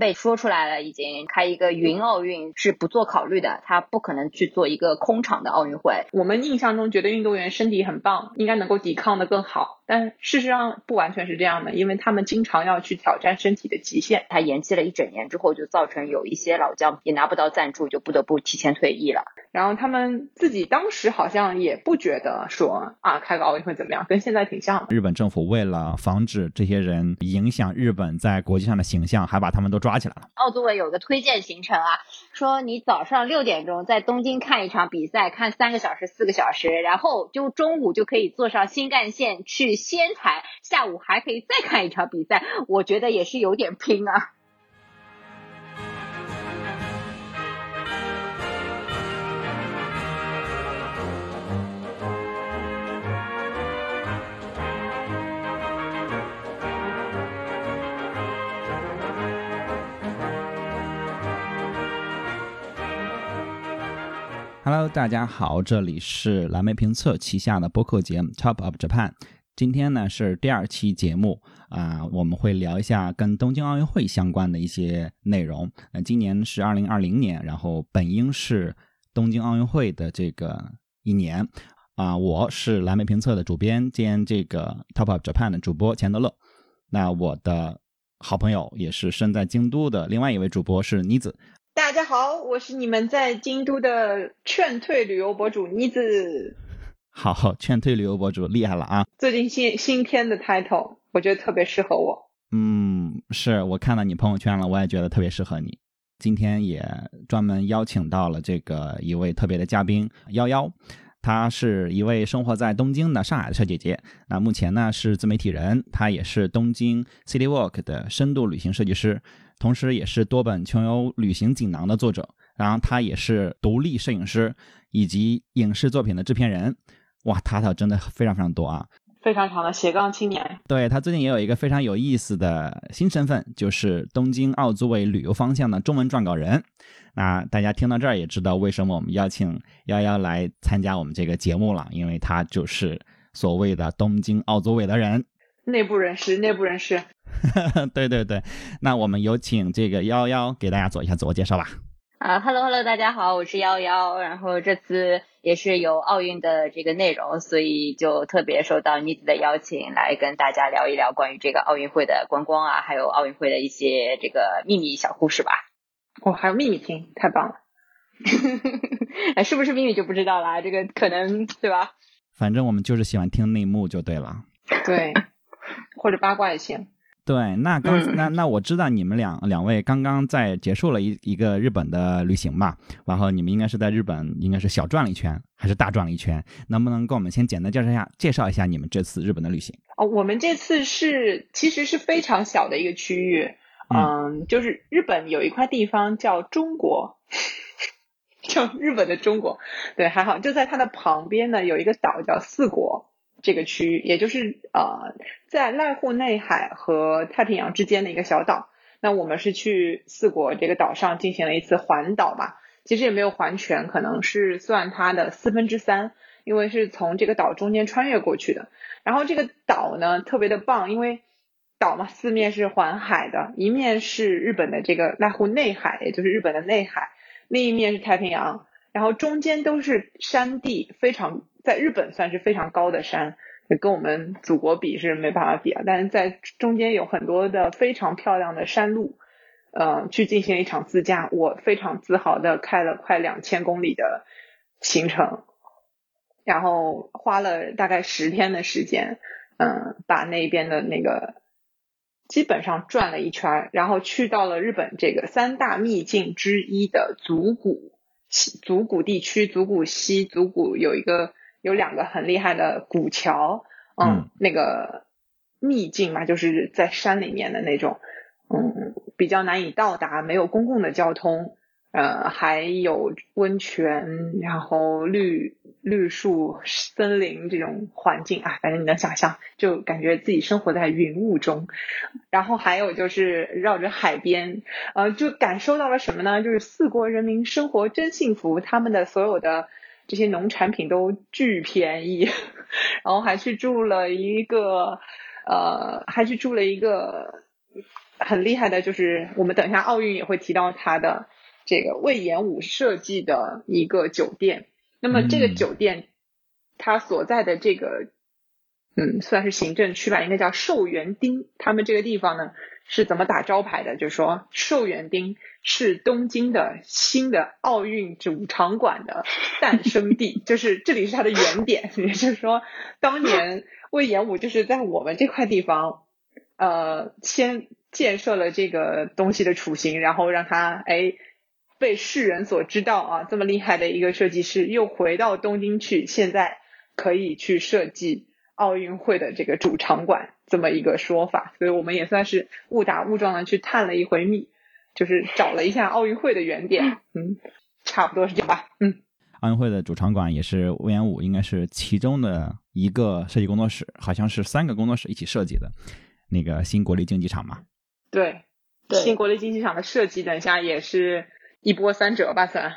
被说出来了，已经开一个云奥运是不做考虑的，他不可能去做一个空场的奥运会。我们印象中觉得运动员身体很棒，应该能够抵抗的更好，但事实上不完全是这样的，因为他们经常要去挑战身体的极限。他延期了一整年之后，就造成有一些老将也拿不到赞助，就不得不提前退役了。然后他们自己当时好像也不觉得说啊开个奥运会怎么样，跟现在挺像。日本政府为了防止这些人影响日本在国际上的形象，还把他们都抓起来了。奥组委有个推荐行程啊，说你早上六点钟在东京看一场比赛，看三个小时、四个小时，然后就中午就可以坐上新干线去仙台，下午还可以再看一场比赛。我觉得也是有点拼啊。Hello，大家好，这里是蓝莓评测旗下的播客节目 Top of Japan。今天呢是第二期节目啊，我们会聊一下跟东京奥运会相关的一些内容。那今年是二零二零年，然后本应是东京奥运会的这个一年啊。我是蓝莓评测的主编兼这个 Top of Japan 的主播钱德勒。那我的好朋友也是身在京都的另外一位主播是妮子。大家好，我是你们在京都的劝退旅游博主妮子。好，劝退旅游博主厉害了啊！最近新新添的 title，我觉得特别适合我。嗯，是我看到你朋友圈了，我也觉得特别适合你。今天也专门邀请到了这个一位特别的嘉宾幺幺，她是一位生活在东京的上海的小姐姐。那目前呢是自媒体人，她也是东京 City Walk 的深度旅行设计师。同时，也是多本穷游旅行锦囊的作者，然后他也是独立摄影师以及影视作品的制片人。哇，他的真的非常非常多啊！非常长的斜杠青年。对他最近也有一个非常有意思的新身份，就是东京奥组委旅游方向的中文撰稿人。那大家听到这儿也知道为什么我们邀请幺幺来参加我们这个节目了，因为他就是所谓的东京奥组委的人。内部人士，内部人士。对对对，那我们有请这个幺幺给大家做一下自我介绍吧。啊哈喽哈喽，大家好，我是幺幺。然后这次也是有奥运的这个内容，所以就特别受到妮子的邀请，来跟大家聊一聊关于这个奥运会的观光啊，还有奥运会的一些这个秘密小故事吧。哦，还有秘密听，太棒了。哎，是不是秘密就不知道啦，这个可能对吧？反正我们就是喜欢听内幕就对了。对，或者八卦也行。对，那刚那那我知道你们两两位刚刚在结束了一一个日本的旅行吧，然后你们应该是在日本应该是小转了一圈，还是大转了一圈？能不能跟我们先简单介绍一下，介绍一下你们这次日本的旅行？哦，我们这次是其实是非常小的一个区域，嗯，就是日本有一块地方叫中国，叫日本的中国，对，还好就在它的旁边呢，有一个岛叫四国。这个区域，也就是呃，在濑户内海和太平洋之间的一个小岛。那我们是去四国这个岛上进行了一次环岛嘛，其实也没有环全，可能是算它的四分之三，因为是从这个岛中间穿越过去的。然后这个岛呢特别的棒，因为岛嘛四面是环海的，一面是日本的这个濑户内海，也就是日本的内海，另一面是太平洋，然后中间都是山地，非常。在日本算是非常高的山，跟我们祖国比是没办法比啊。但是在中间有很多的非常漂亮的山路，嗯，去进行一场自驾，我非常自豪的开了快两千公里的行程，然后花了大概十天的时间，嗯，把那边的那个基本上转了一圈，然后去到了日本这个三大秘境之一的足谷足谷地区，足谷西足谷有一个。有两个很厉害的古桥，嗯，那个秘境嘛，就是在山里面的那种，嗯，比较难以到达，没有公共的交通，呃，还有温泉，然后绿绿树森林这种环境啊，反正你能想象，就感觉自己生活在云雾中。然后还有就是绕着海边，呃，就感受到了什么呢？就是四国人民生活真幸福，他们的所有的。这些农产品都巨便宜，然后还去住了一个，呃，还去住了一个很厉害的，就是我们等一下奥运也会提到它的这个魏延武设计的一个酒店。那么这个酒店它所在的这个嗯算是行政区吧，应该叫寿园町。他们这个地方呢是怎么打招牌的？就是说寿园町是东京的新的奥运主场馆的诞生地，就是这里是它的原点。也就是说，当年魏延武就是在我们这块地方。呃，先建设了这个东西的雏形，然后让它哎被世人所知道啊，这么厉害的一个设计师又回到东京去，现在可以去设计奥运会的这个主场馆这么一个说法，所以我们也算是误打误撞的去探了一回秘，就是找了一下奥运会的原点，嗯，差不多是这样吧，嗯，奥运会的主场馆也是魏延武应该是其中的一个设计工作室，好像是三个工作室一起设计的。那个新国立竞技场嘛，对，新国立竞技场的设计，等一下也是一波三折吧，算，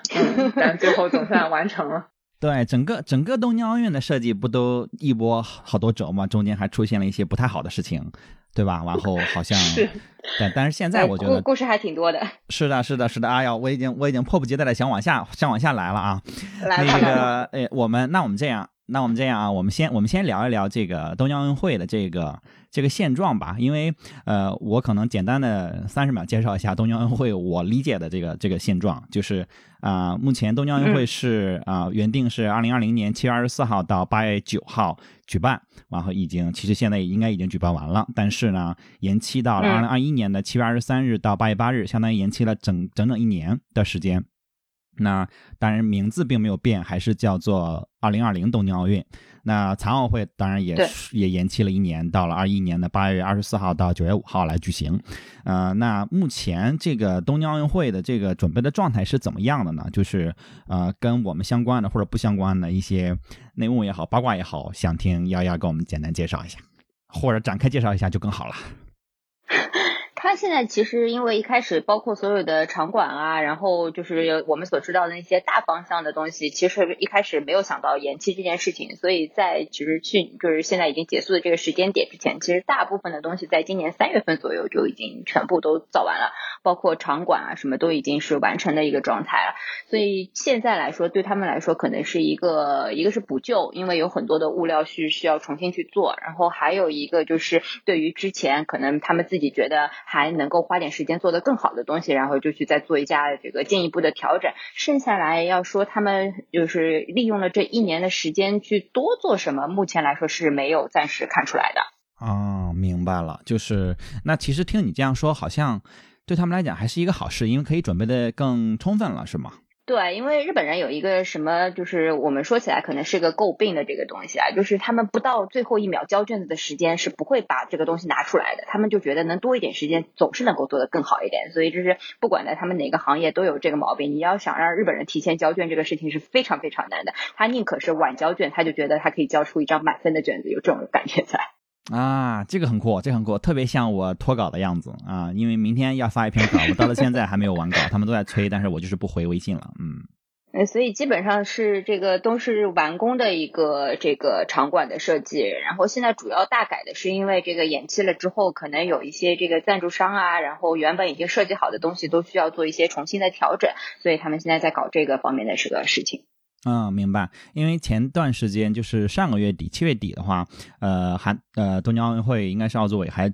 但最后总算完成了。对，整个整个东京奥运的设计不都一波好多折吗？中间还出现了一些不太好的事情，对吧？然后好像，是，但但是现在我觉得故事还挺多的。是的，是的，是的。哎呀，我已经我已经迫不及待的想往下想往下来了啊。来那个，哎，我们那我们这样，那我们这样啊，我们先我们先聊一聊这个东京奥运会的这个。这个现状吧，因为呃，我可能简单的三十秒介绍一下东京奥运会我理解的这个这个现状，就是啊，目前东京奥运会是啊原定是二零二零年七月二十四号到八月九号举办，然后已经其实现在应该已经举办完了，但是呢延期到了二零二一年的七月二十三日到八月八日，相当于延期了整整整一年的时间。那当然名字并没有变，还是叫做二零二零东京奥运。那残奥会当然也也延期了一年，到了二一年的八月二十四号到九月五号来举行。呃，那目前这个东京奥运会的这个准备的状态是怎么样的呢？就是呃，跟我们相关的或者不相关的一些内幕也好，八卦也好，想听幺幺给我们简单介绍一下，或者展开介绍一下就更好了。他现在其实因为一开始包括所有的场馆啊，然后就是我们所知道的那些大方向的东西，其实一开始没有想到延期这件事情，所以在其实去就是现在已经结束的这个时间点之前，其实大部分的东西在今年三月份左右就已经全部都造完了，包括场馆啊什么都已经是完成的一个状态了。所以现在来说，对他们来说可能是一个一个是补救，因为有很多的物料是需要重新去做，然后还有一个就是对于之前可能他们自己觉得。还能够花点时间做得更好的东西，然后就去再做一下这个进一步的调整。剩下来要说他们就是利用了这一年的时间去多做什么，目前来说是没有暂时看出来的。哦，明白了，就是那其实听你这样说，好像对他们来讲还是一个好事，因为可以准备的更充分了，是吗？对，因为日本人有一个什么，就是我们说起来可能是个诟病的这个东西啊，就是他们不到最后一秒交卷子的时间是不会把这个东西拿出来的，他们就觉得能多一点时间总是能够做得更好一点，所以就是不管在他们哪个行业都有这个毛病。你要想让日本人提前交卷，这个事情是非常非常难的，他宁可是晚交卷，他就觉得他可以交出一张满分的卷子，有这种感觉在。啊，这个很酷，这很酷，特别像我脱稿的样子啊！因为明天要发一篇稿，我到了现在还没有完稿，他们都在催，但是我就是不回微信了，嗯。呃，所以基本上是这个都是完工的一个这个场馆的设计，然后现在主要大改的是因为这个延期了之后，可能有一些这个赞助商啊，然后原本已经设计好的东西都需要做一些重新的调整，所以他们现在在搞这个方面的这个事情。嗯，明白。因为前段时间就是上个月底七月底的话，呃，韩呃东京奥运会应该是奥组委还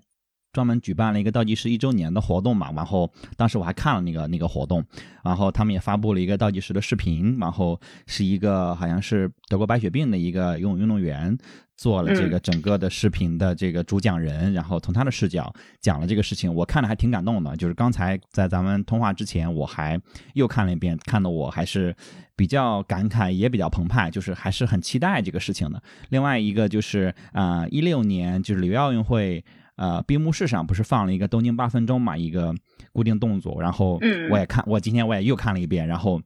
专门举办了一个倒计时一周年的活动嘛。然后当时我还看了那个那个活动，然后他们也发布了一个倒计时的视频，然后是一个好像是得过白血病的一个游泳运动员。做了这个整个的视频的这个主讲人，然后从他的视角讲了这个事情，我看了还挺感动的。就是刚才在咱们通话之前，我还又看了一遍，看的我还是比较感慨，也比较澎湃，就是还是很期待这个事情的。另外一个就是啊，一六年就是里约奥运会呃闭幕式上不是放了一个东京八分钟嘛，一个固定动作，然后我也看，我今天我也又看了一遍，然后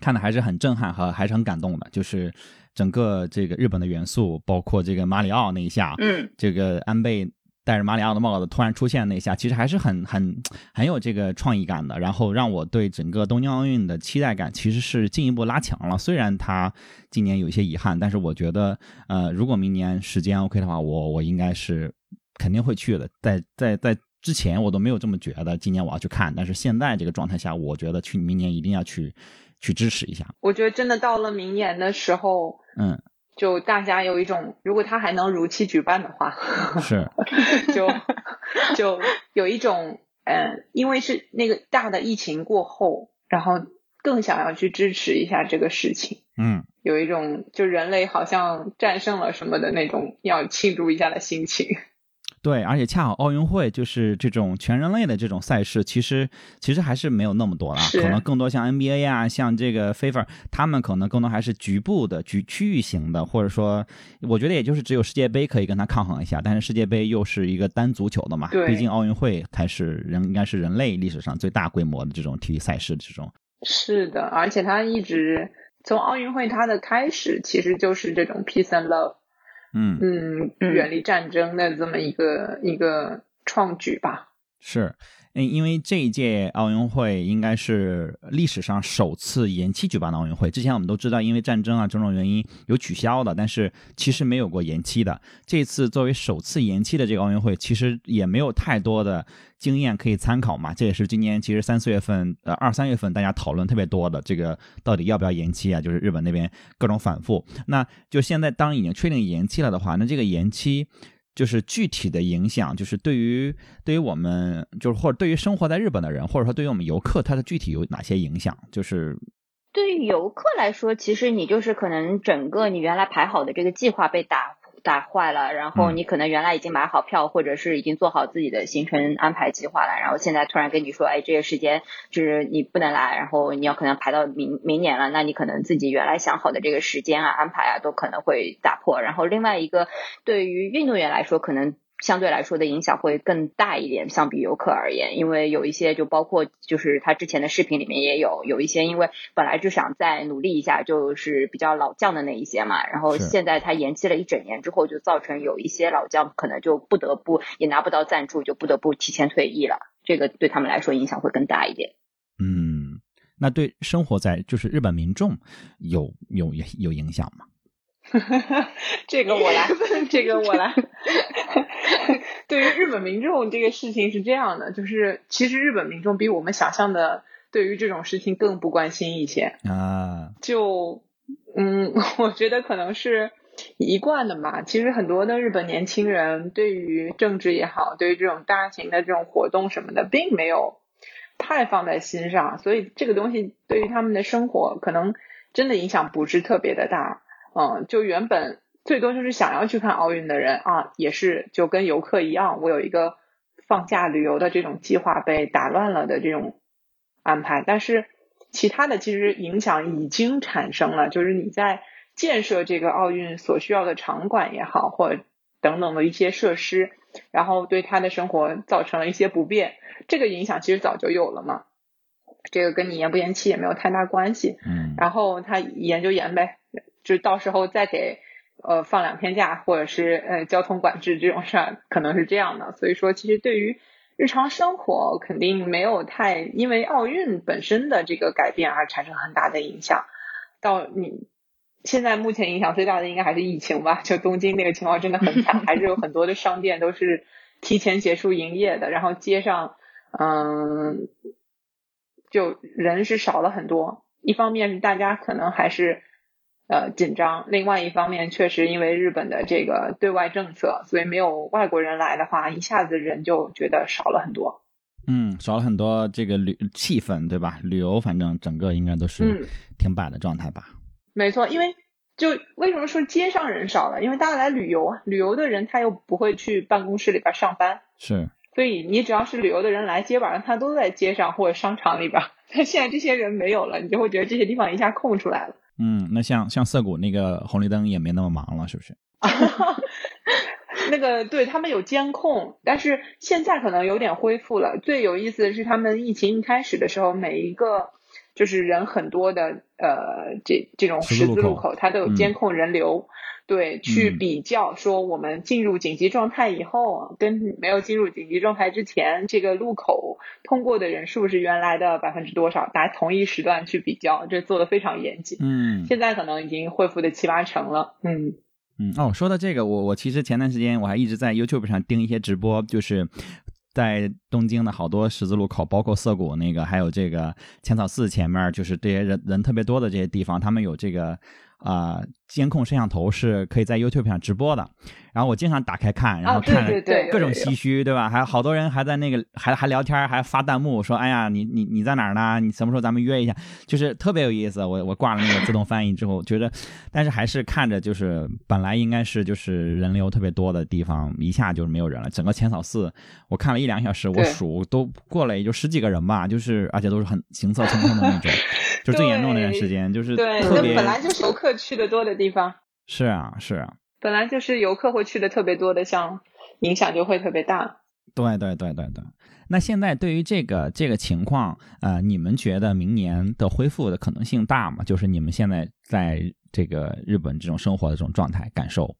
看的还是很震撼和还是很感动的，就是。整个这个日本的元素，包括这个马里奥那一下，嗯，这个安倍戴着马里奥的帽子突然出现那一下，其实还是很很很有这个创意感的。然后让我对整个东京奥运的期待感其实是进一步拉强了。虽然他今年有一些遗憾，但是我觉得，呃，如果明年时间 OK 的话，我我应该是肯定会去的。在在在之前我都没有这么觉得，今年我要去看，但是现在这个状态下，我觉得去明年一定要去去支持一下。我觉得真的到了明年的时候，嗯，就大家有一种，如果他还能如期举办的话，是，就就有一种，嗯，因为是那个大的疫情过后，然后更想要去支持一下这个事情，嗯，有一种就人类好像战胜了什么的那种要庆祝一下的心情。对，而且恰好奥运会就是这种全人类的这种赛事，其实其实还是没有那么多了，可能更多像 NBA 啊，像这个 FIFA，他们可能更多还是局部的、局区域型的，或者说，我觉得也就是只有世界杯可以跟它抗衡一下，但是世界杯又是一个单足球的嘛，毕竟奥运会才是人应该是人类历史上最大规模的这种体育赛事这种。是的，而且它一直从奥运会它的开始，其实就是这种 peace and love。嗯嗯，远离战争的这么一个一个创举吧。是，嗯，因为这一届奥运会应该是历史上首次延期举办的奥运会。之前我们都知道，因为战争啊种种原因有取消的，但是其实没有过延期的。这次作为首次延期的这个奥运会，其实也没有太多的经验可以参考嘛。这也是今年其实三四月份呃二三月份大家讨论特别多的这个到底要不要延期啊？就是日本那边各种反复。那就现在当已经确定延期了的话，那这个延期。就是具体的影响，就是对于对于我们，就是或者对于生活在日本的人，或者说对于我们游客，它的具体有哪些影响？就是对于游客来说，其实你就是可能整个你原来排好的这个计划被打。打坏了，然后你可能原来已经买好票，或者是已经做好自己的行程安排计划了，然后现在突然跟你说，哎，这个时间就是你不能来，然后你要可能排到明明年了，那你可能自己原来想好的这个时间啊安排啊都可能会打破。然后另外一个对于运动员来说，可能。相对来说的影响会更大一点，相比游客而言，因为有一些就包括就是他之前的视频里面也有有一些，因为本来就想再努力一下，就是比较老将的那一些嘛，然后现在他延期了一整年之后，就造成有一些老将可能就不得不也拿不到赞助，就不得不提前退役了，这个对他们来说影响会更大一点。嗯，那对生活在就是日本民众有有有影响吗？这个我来，这个我来。对于日本民众，这个事情是这样的，就是其实日本民众比我们想象的对于这种事情更不关心一些啊。就嗯，我觉得可能是一贯的嘛。其实很多的日本年轻人对于政治也好，对于这种大型的这种活动什么的，并没有太放在心上，所以这个东西对于他们的生活可能真的影响不是特别的大。嗯，就原本最多就是想要去看奥运的人啊，也是就跟游客一样，我有一个放假旅游的这种计划被打乱了的这种安排。但是其他的其实影响已经产生了，就是你在建设这个奥运所需要的场馆也好，或等等的一些设施，然后对他的生活造成了一些不便，这个影响其实早就有了嘛。这个跟你延不延期也没有太大关系。嗯，然后他延就延呗。就到时候再给呃放两天假，或者是呃交通管制这种事儿，可能是这样的。所以说，其实对于日常生活肯定没有太因为奥运本身的这个改变而产生很大的影响。到你现在目前影响最大的应该还是疫情吧？就东京那个情况真的很惨，还是有很多的商店都是提前结束营业的，然后街上嗯就人是少了很多。一方面是大家可能还是。呃，紧张。另外一方面，确实因为日本的这个对外政策，所以没有外国人来的话，一下子人就觉得少了很多。嗯，少了很多这个旅气氛，对吧？旅游反正整个应该都是停摆的状态吧。没错，因为就为什么说街上人少了？因为大家来旅游啊，旅游的人他又不会去办公室里边上班，是。所以你只要是旅游的人来，基本上他都在街上或者商场里边。但现在这些人没有了，你就会觉得这些地方一下空出来了。嗯，那像像涩谷那个红绿灯也没那么忙了，是不是？那个对他们有监控，但是现在可能有点恢复了。最有意思的是，他们疫情一开始的时候，每一个就是人很多的呃这这种十字路口，它都有监控人流。对，去比较说我们进入紧急状态以后，跟没有进入紧急状态之前，这个路口通过的人是不是原来的百分之多少？拿同一时段去比较，这做的非常严谨。嗯，现在可能已经恢复的七八成了。嗯嗯，哦，说到这个，我我其实前段时间我还一直在 YouTube 上盯一些直播，就是在东京的好多十字路口，包括涩谷那个，还有这个浅草寺前面，就是这些人人特别多的这些地方，他们有这个啊、监控摄像头是可以在 YouTube 上直播的。然后我经常打开看，然后看各种唏嘘，对吧？还有好多人还在那个还还聊天，还发弹幕说：“哎呀，你你你在哪儿呢？你什么时候咱们约一下？”就是特别有意思。我我挂了那个自动翻译之后，觉得，但是还是看着就是本来应该是就是人流特别多的地方，一下就是没有人了。整个浅草寺我看了一两个小时，我数都过了也就十几个人吧，就是而且都是很行色匆匆的那种，就最严重的那段时间，就是对，那本来就是游客去的多的地方，是啊是啊。本来就是游客会去的特别多的，像影响就会特别大。对对对对对。那现在对于这个这个情况，呃，你们觉得明年的恢复的可能性大吗？就是你们现在在这个日本这种生活的这种状态感受？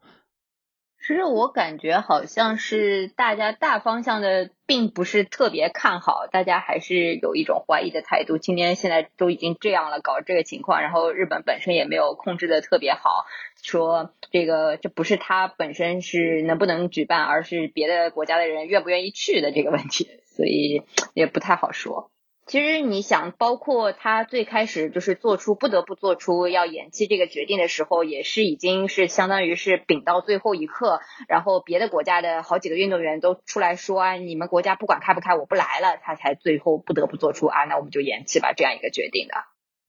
其实我感觉好像是大家大方向的并不是特别看好，大家还是有一种怀疑的态度。今天现在都已经这样了，搞这个情况，然后日本本身也没有控制的特别好，说这个这不是它本身是能不能举办，而是别的国家的人愿不愿意去的这个问题，所以也不太好说。其实你想，包括他最开始就是做出不得不做出要延期这个决定的时候，也是已经是相当于是顶到最后一刻，然后别的国家的好几个运动员都出来说啊，你们国家不管开不开，我不来了，他才最后不得不做出啊，那我们就延期吧这样一个决定的。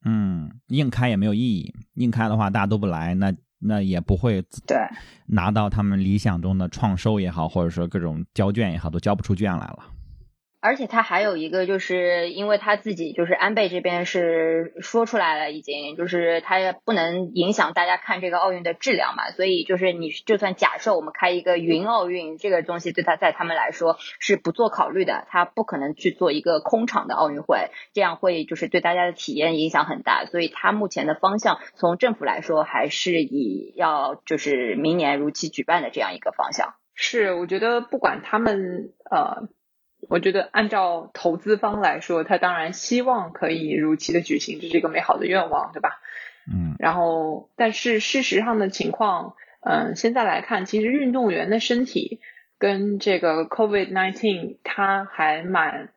嗯，硬开也没有意义，硬开的话大家都不来，那那也不会对拿到他们理想中的创收也好，或者说各种交卷也好，都交不出卷来了。而且他还有一个，就是因为他自己就是安倍这边是说出来了，已经就是他不能影响大家看这个奥运的质量嘛，所以就是你就算假设我们开一个云奥运，这个东西对他在他们来说是不做考虑的，他不可能去做一个空场的奥运会，这样会就是对大家的体验影响很大，所以他目前的方向从政府来说还是以要就是明年如期举办的这样一个方向。是，我觉得不管他们呃，我觉得按照投资方来说，他当然希望可以如期的举行，这是一个美好的愿望，对吧？嗯然后，但是事实上的情况，嗯、现在来看，其实运动员的身体跟这个 COVID nineteen 它还蛮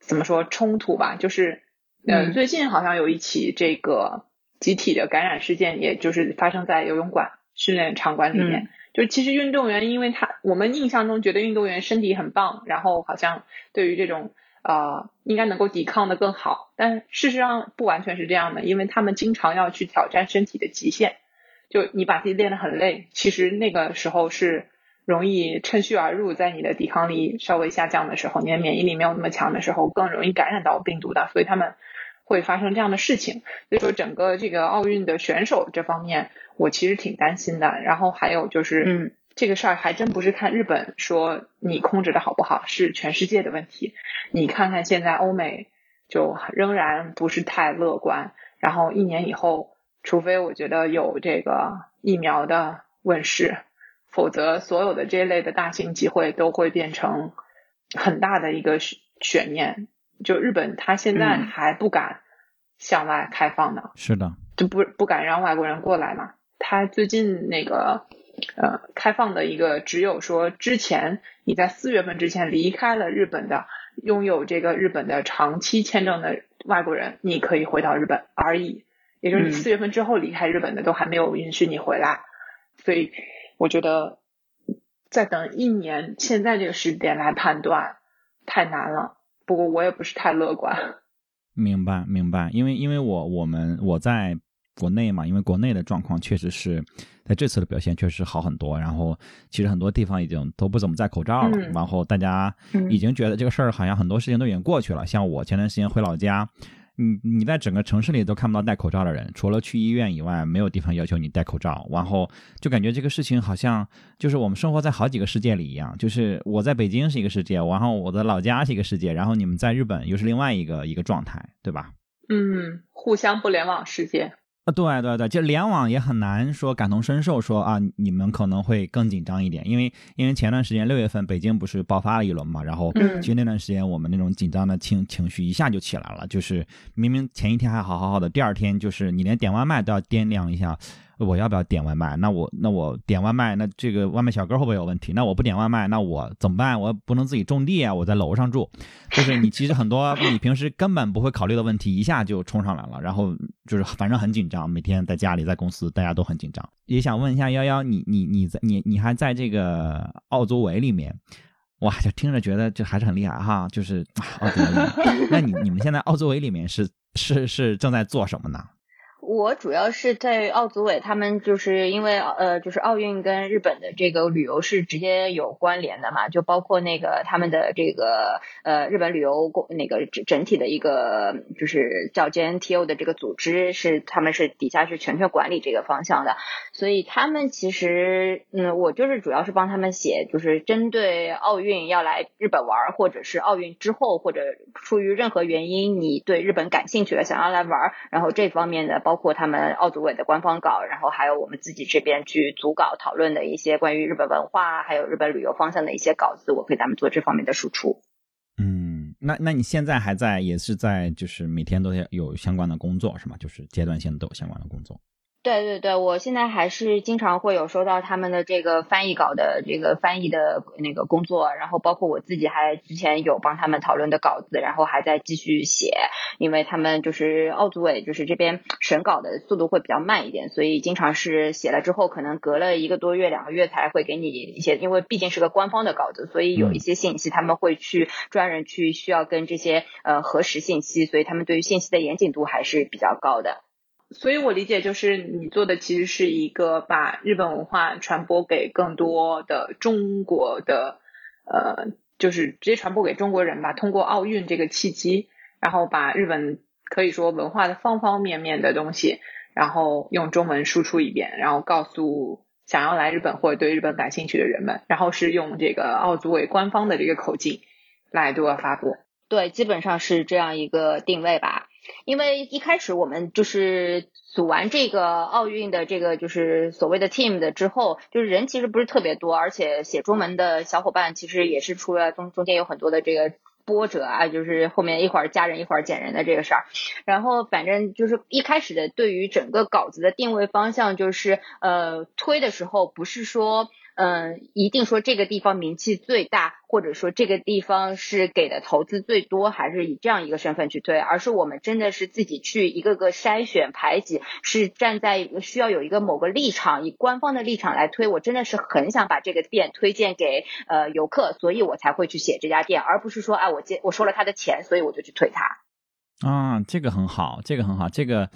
怎么说冲突吧？就是，呃，嗯最近好像有一起这个集体的感染事件，也就是发生在游泳馆训练场馆里面。就其实运动员，因为他我们印象中觉得运动员身体很棒，然后好像对于这种呃应该能够抵抗的更好，但事实上不完全是这样的，因为他们经常要去挑战身体的极限。就你把自己练得很累，其实那个时候是容易趁虚而入，在你的抵抗力稍微下降的时候，你的免疫力没有那么强的时候，更容易感染到病毒的，所以他们会发生这样的事情。所以说，整个这个奥运的选手这方面，我其实挺担心的。然后还有就是，嗯，这个事儿还真不是看日本说你控制的好不好，是全世界的问题。你看看现在欧美就仍然不是太乐观，然后一年以后，除非我觉得有这个疫苗的问世，否则所有的这一类的大型集会都会变成很大的一个悬悬念。就日本，他现在嗯还不敢向外开放呢，是的，就不不敢让外国人过来嘛。他最近那个呃开放的一个只有说之前你在四月份之前离开了日本的，拥有这个日本的长期签证的外国人，你可以回到日本而已。也就是你嗯四月份之后离开日本的都还没有允许你回来，所以我觉得再等一年，现在这个时点来判断太难了。不过我也不是太乐观。明白明白，因为因为我我们我在国内嘛，因为国内的状况确实是在这次的表现确实好很多，然后其实很多地方已经都不怎么戴口罩了，嗯然后大家嗯已经觉得这个事儿好像很多事情都已经过去了。像我前段时间回老家。你你在整个城市里都看不到戴口罩的人，除了去医院以外，没有地方要求你戴口罩。然后就感觉这个事情好像就是我们生活在好几个世界里一样，就是我在北京是一个世界，然后我的老家是一个世界，然后你们在日本又是另外一个一个状态，对吧？嗯，互相不联网世界。啊，对对对，就联网也很难说感同身受说，啊，你们可能会更紧张一点，因为因为前段时间六月份北京不是爆发了一轮嘛，然后嗯。其实那段时间我们那种紧张的情情绪一下就起来了，就是明明前一天还好好好的，第二天就是你连点外卖都要掂量一下，我要不要点外卖？那我那我点外卖，那这个外卖小哥会不会有问题？那我不点外卖，那我怎么办？我不能自己种地啊！我在楼上住，就是你其实很多你平时根本不会考虑的问题，一下就冲上来了，然后就是反正很紧张，每天在家里在公司大家都很紧张。也想问一下幺幺，你你你在你你还在这个奥组委里面，哇，就听着觉得这还是很厉害哈，就是奥组委。那你你们现在奥组委里面是是是正在做什么呢？我主要是在奥组委，他们就是因为呃，就是奥运跟日本的这个旅游是直接有关联的嘛，就包括那个他们的这个呃日本旅游公那个整整体的一个就是叫 JNTO 的这个组织是他们是底下是全权管理这个方向的，所以他们其实嗯，我就是主要是帮他们写，就是针对奥运要来日本玩，或者是奥运之后或者出于任何原因你对日本感兴趣了想要来玩，然后这方面的包。括他们奥组委的官方稿，然后还有我们自己这边去组稿讨论的一些关于日本文化还有日本旅游方向的一些稿子，我给咱们做这方面的输出。嗯，那那你现在还在，也是在，就是每天都有相关的工作是吗？就是阶段性都有相关的工作。对对对，我现在还是经常会有收到他们的这个翻译稿的这个翻译的那个工作，然后包括我自己还之前有帮他们讨论的稿子，然后还在继续写，因为他们就是奥组委就是这边审稿的速度会比较慢一点，所以经常是写了之后可能隔了一个多月两个月才会给你一些，因为毕竟是个官方的稿子，所以有一些信息他们会去专人去需要跟这些呃核实信息，所以他们对于信息的严谨度还是比较高的。所以我理解就是你做的其实是一个把日本文化传播给更多的中国的呃，就是直接传播给中国人吧。通过奥运这个契机，然后把日本可以说文化的方方面面的东西，然后用中文输出一遍，然后告诉想要来日本或者对日本感兴趣的人们，然后是用这个奥组委官方的这个口径来对外发布。对，基本上是这样一个定位吧。因为一开始我们就是组完这个奥运的这个就是所谓的 team 的之后，就是人其实不是特别多，而且写中文的小伙伴其实也是出了中中间有很多的这个波折啊，就是后面一会儿加人一会儿减人的这个事儿。然后反正就是一开始的对于整个稿子的定位方向，就是呃推的时候不是说。嗯，一定说这个地方名气最大，或者说这个地方是给的投资最多，还是以这样一个身份去推，而是我们真的是自己去一个个筛选排挤，是站在需要有一个某个立场，以官方的立场来推。我真的是很想把这个店推荐给呃游客，所以我才会去写这家店，而不是说哎我接我收了他的钱，所以我就去推他。啊，这个很好，这个很好，这个。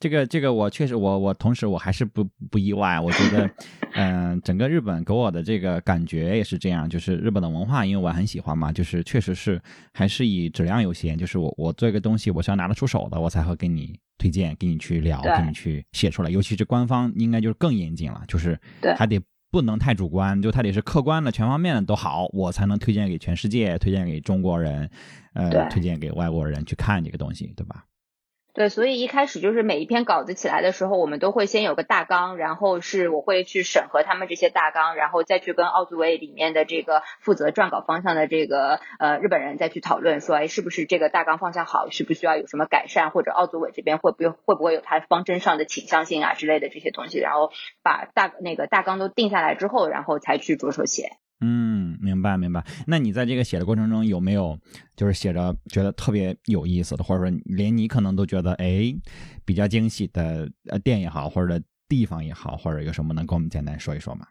这个这个我确实我我同时我还是不不意外，我觉得，嗯，整个日本给我的这个感觉也是这样，就是日本的文化，因为我很喜欢嘛，就是确实是还是以质量优先，就是我我做一个东西我是要拿得出手的，我才会跟你推荐，给你去聊，给你去写出来，尤其是官方应该就是更严谨了，就是还得不能太主观，就它得是客观的，全方面的都好，我才能推荐给全世界，推荐给中国人，呃，推荐给外国人去看这个东西，对吧？对，所以一开始就是每一篇稿子起来的时候，我们都会先有个大纲，然后是我会去审核他们这些大纲，然后再去跟奥组委里面的这个负责撰稿方向的这个呃日本人再去讨论，说哎是不是这个大纲方向好，需不需要有什么改善，或者奥组委这边会不会会不会有他方针上的倾向性啊之类的这些东西，然后把大那个大纲都定下来之后，然后才去着手写。嗯，明白明白。那你在这个写的过程中有没有就是写着觉得特别有意思的，或者说连你可能都觉得哎比较惊喜的呃店也好，或者地方也好，或者有什么能跟我们简单说一说吗？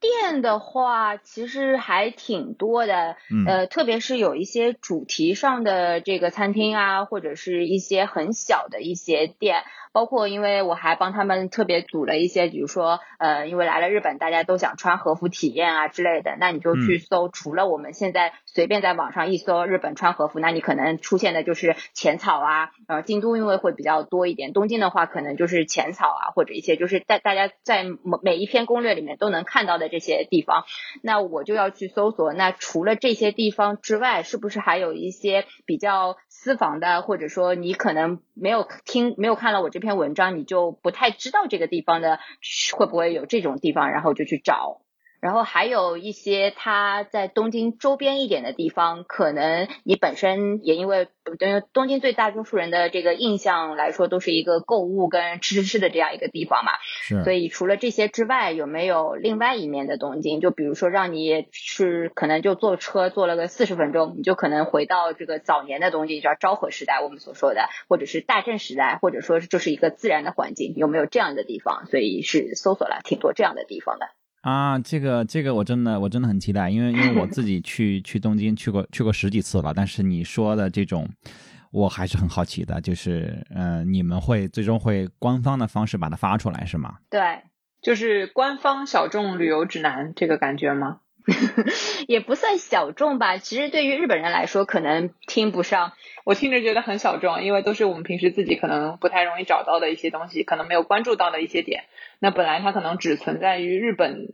嗯，店的话其实还挺多的，呃，特别是有一些主题上的这个餐厅啊，或者是一些很小的一些店。包括，因为我还帮他们特别组了一些，比如说，呃，因为来了日本，大家都想穿和服体验啊之类的，那你就去搜，除了我们现在随便在网上一搜日本穿和服，那你可能出现的就是浅草啊，呃，京都因为会比较多一点，东京的话可能就是浅草啊，或者一些就是大大家在每每一篇攻略里面都能看到的这些地方，那我就要去搜索，那除了这些地方之外，是不是还有一些比较私房的，或者说你可能没有听没有看了我这。篇文章你就不太知道这个地方的会不会有这种地方，然后就去找。然后还有一些它在东京周边一点的地方，可能你本身也因为东东京对大多数人的这个印象来说，都是一个购物跟吃吃吃的这样一个地方嘛。是。所以除了这些之外，有没有另外一面的东京？就比如说让你是可能就坐车坐了个四十分钟，你就可能回到这个早年的东京，叫昭和时代我们所说的，或者是大正时代，或者说就是一个自然的环境，有没有这样的地方？所以是搜索了挺多这样的地方的。啊，这个这个我真的我真的很期待，因为因为我自己去去东京去过去过十几次了，但是你说的这种，我还是很好奇的，就是呃，你们会最终会官方的方式把它发出来是吗？对，就是官方小众旅游指南这个感觉吗？也不算小众吧，其实对于日本人来说，可能听不上。我听着觉得很小众，因为都是我们平时自己可能不太容易找到的一些东西，可能没有关注到的一些点。那本来它可能只存在于日本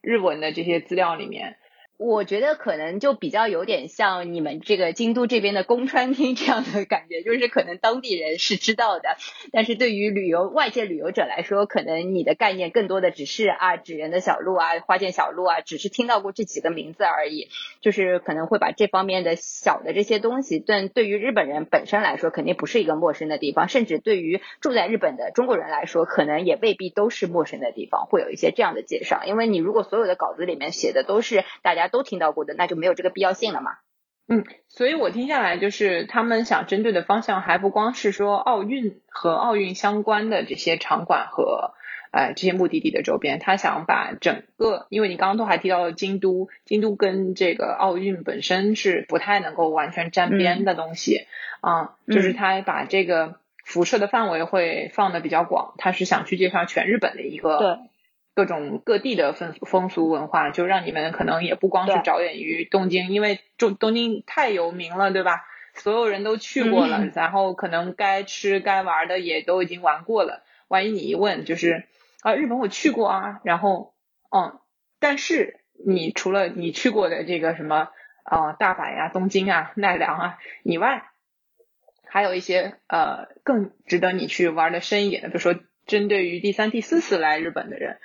日文的这些资料里面。我觉得可能就比较有点像你们这个京都这边的宫川町这样的感觉，就是可能当地人是知道的，但是对于旅游外界旅游者来说，可能你的概念更多的只是啊纸人的小路啊花见小路啊，只是听到过这几个名字而已，就是可能会把这方面的小的这些东西，但对于日本人本身来说，肯定不是一个陌生的地方，甚至对于住在日本的中国人来说，可能也未必都是陌生的地方，会有一些这样的介绍，因为你如果所有的稿子里面写的都是大家。都听到过的，那就没有这个必要性了嘛。嗯，所以我听下来就是他们想针对的方向还不光是说奥运和奥运相关的这些场馆和呃这些目的地的周边，他想把整个，因为你刚刚都还提到了京都，京都跟这个奥运本身是不太能够完全沾边的东西啊，就是他把这个辐射的范围会放的比较广，他是想去介绍全日本的一个对。各种各地的风风俗文化，就让你们可能也不光是着眼于东京，因为东东京太有名了，对吧？所有人都去过了，然后可能该吃该玩的也都已经玩过了。万一你一问，就是啊，日本我去过啊，然后嗯，但是你除了你去过的这个什么啊大阪呀、东京啊、奈良啊以外，还有一些呃更值得你去玩的深一点的，比如说针对于第三、第四次来日本的人。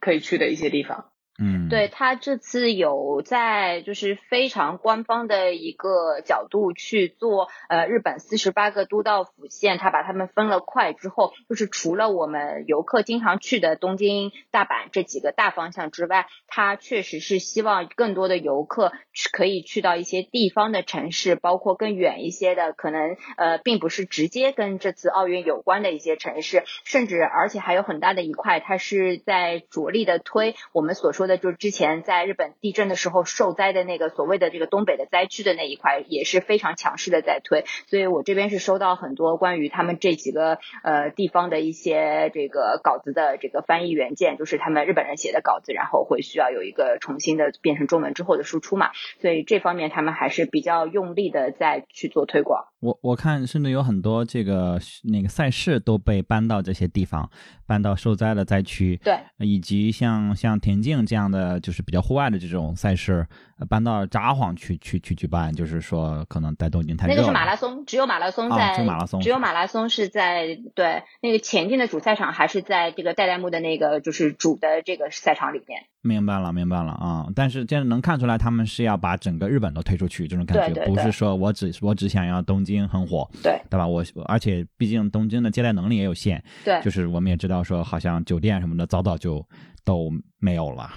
可以去的一些地方。嗯，对他这次有在就是非常官方的一个角度去做，呃，日本四十八个都道府县，他把他们分了块之后，就是除了我们游客经常去的东京、大阪这几个大方向之外，他确实是希望更多的游客去可以去到一些地方的城市，包括更远一些的，可能呃并不是直接跟这次奥运有关的一些城市，甚至而且还有很大的一块，它是在着力的推我们所说。的就是之前在日本地震的时候受灾的那个所谓的这个东北的灾区的那一块也是非常强势的在推，所以我这边是收到很多关于他们这几个呃地方的一些这个稿子的这个翻译原件，就是他们日本人写的稿子，然后会需要有一个重新的变成中文之后的输出嘛，所以这方面他们还是比较用力的在去做推广。我我看甚至有很多这个那个赛事都被搬到这些地方，搬到受灾的灾区，对，以及像像田径这样的就是比较户外的这种赛事，搬到札幌去去去举办，就是说可能在东京太热了。那个是马拉松，只有马拉松在，马拉松只有马拉松是在对那个前进的主赛场还是在这个代代木的那个就是主的这个赛场里面。明白了，明白了啊！但是这样能看出来，他们是要把整个日本都推出去，这种感觉，不是说我只我只想要东京很火，对对吧？我而且毕竟东京的接待能力也有限，对，就是我们也知道说，好像酒店什么的早早就都没有了，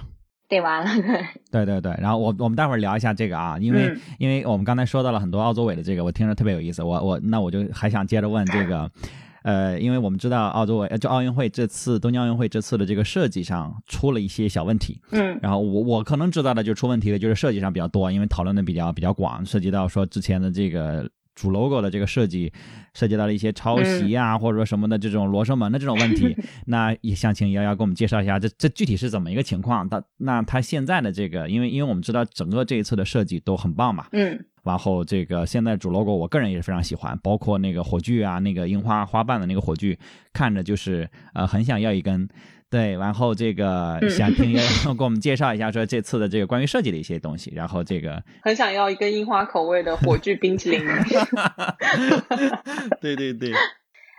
得完了，对 对对。然后我我们待会儿聊一下这个啊，因为因为我们刚才说到了很多奥组委的这个，我听着特别有意思，我我那我就还想接着问这个。呃，因为我们知道奥组委就奥运会这次东京奥运会这次的这个设计上出了一些小问题，嗯，然后我我可能知道的就出问题的就是设计上比较多，因为讨论的比较比较广，涉及到说之前的这个主 logo 的这个设计，涉及到了一些抄袭啊或者说什么的这种罗生门的这种问题，那也想请瑶瑶给我们介绍一下这这具体是怎么一个情况？它那它现在的这个，因为因为我们知道整个这一次的设计都很棒嘛，嗯。然后这个现在主 logo，我个人也是非常喜欢，包括那个火炬啊，那个樱花花瓣的那个火炬，看着就是呃很想要一根。对，然后这个想听 给我们介绍一下，说这次的这个关于设计的一些东西。然后这个很想要一个樱花口味的火炬冰淇淋。对 对 对。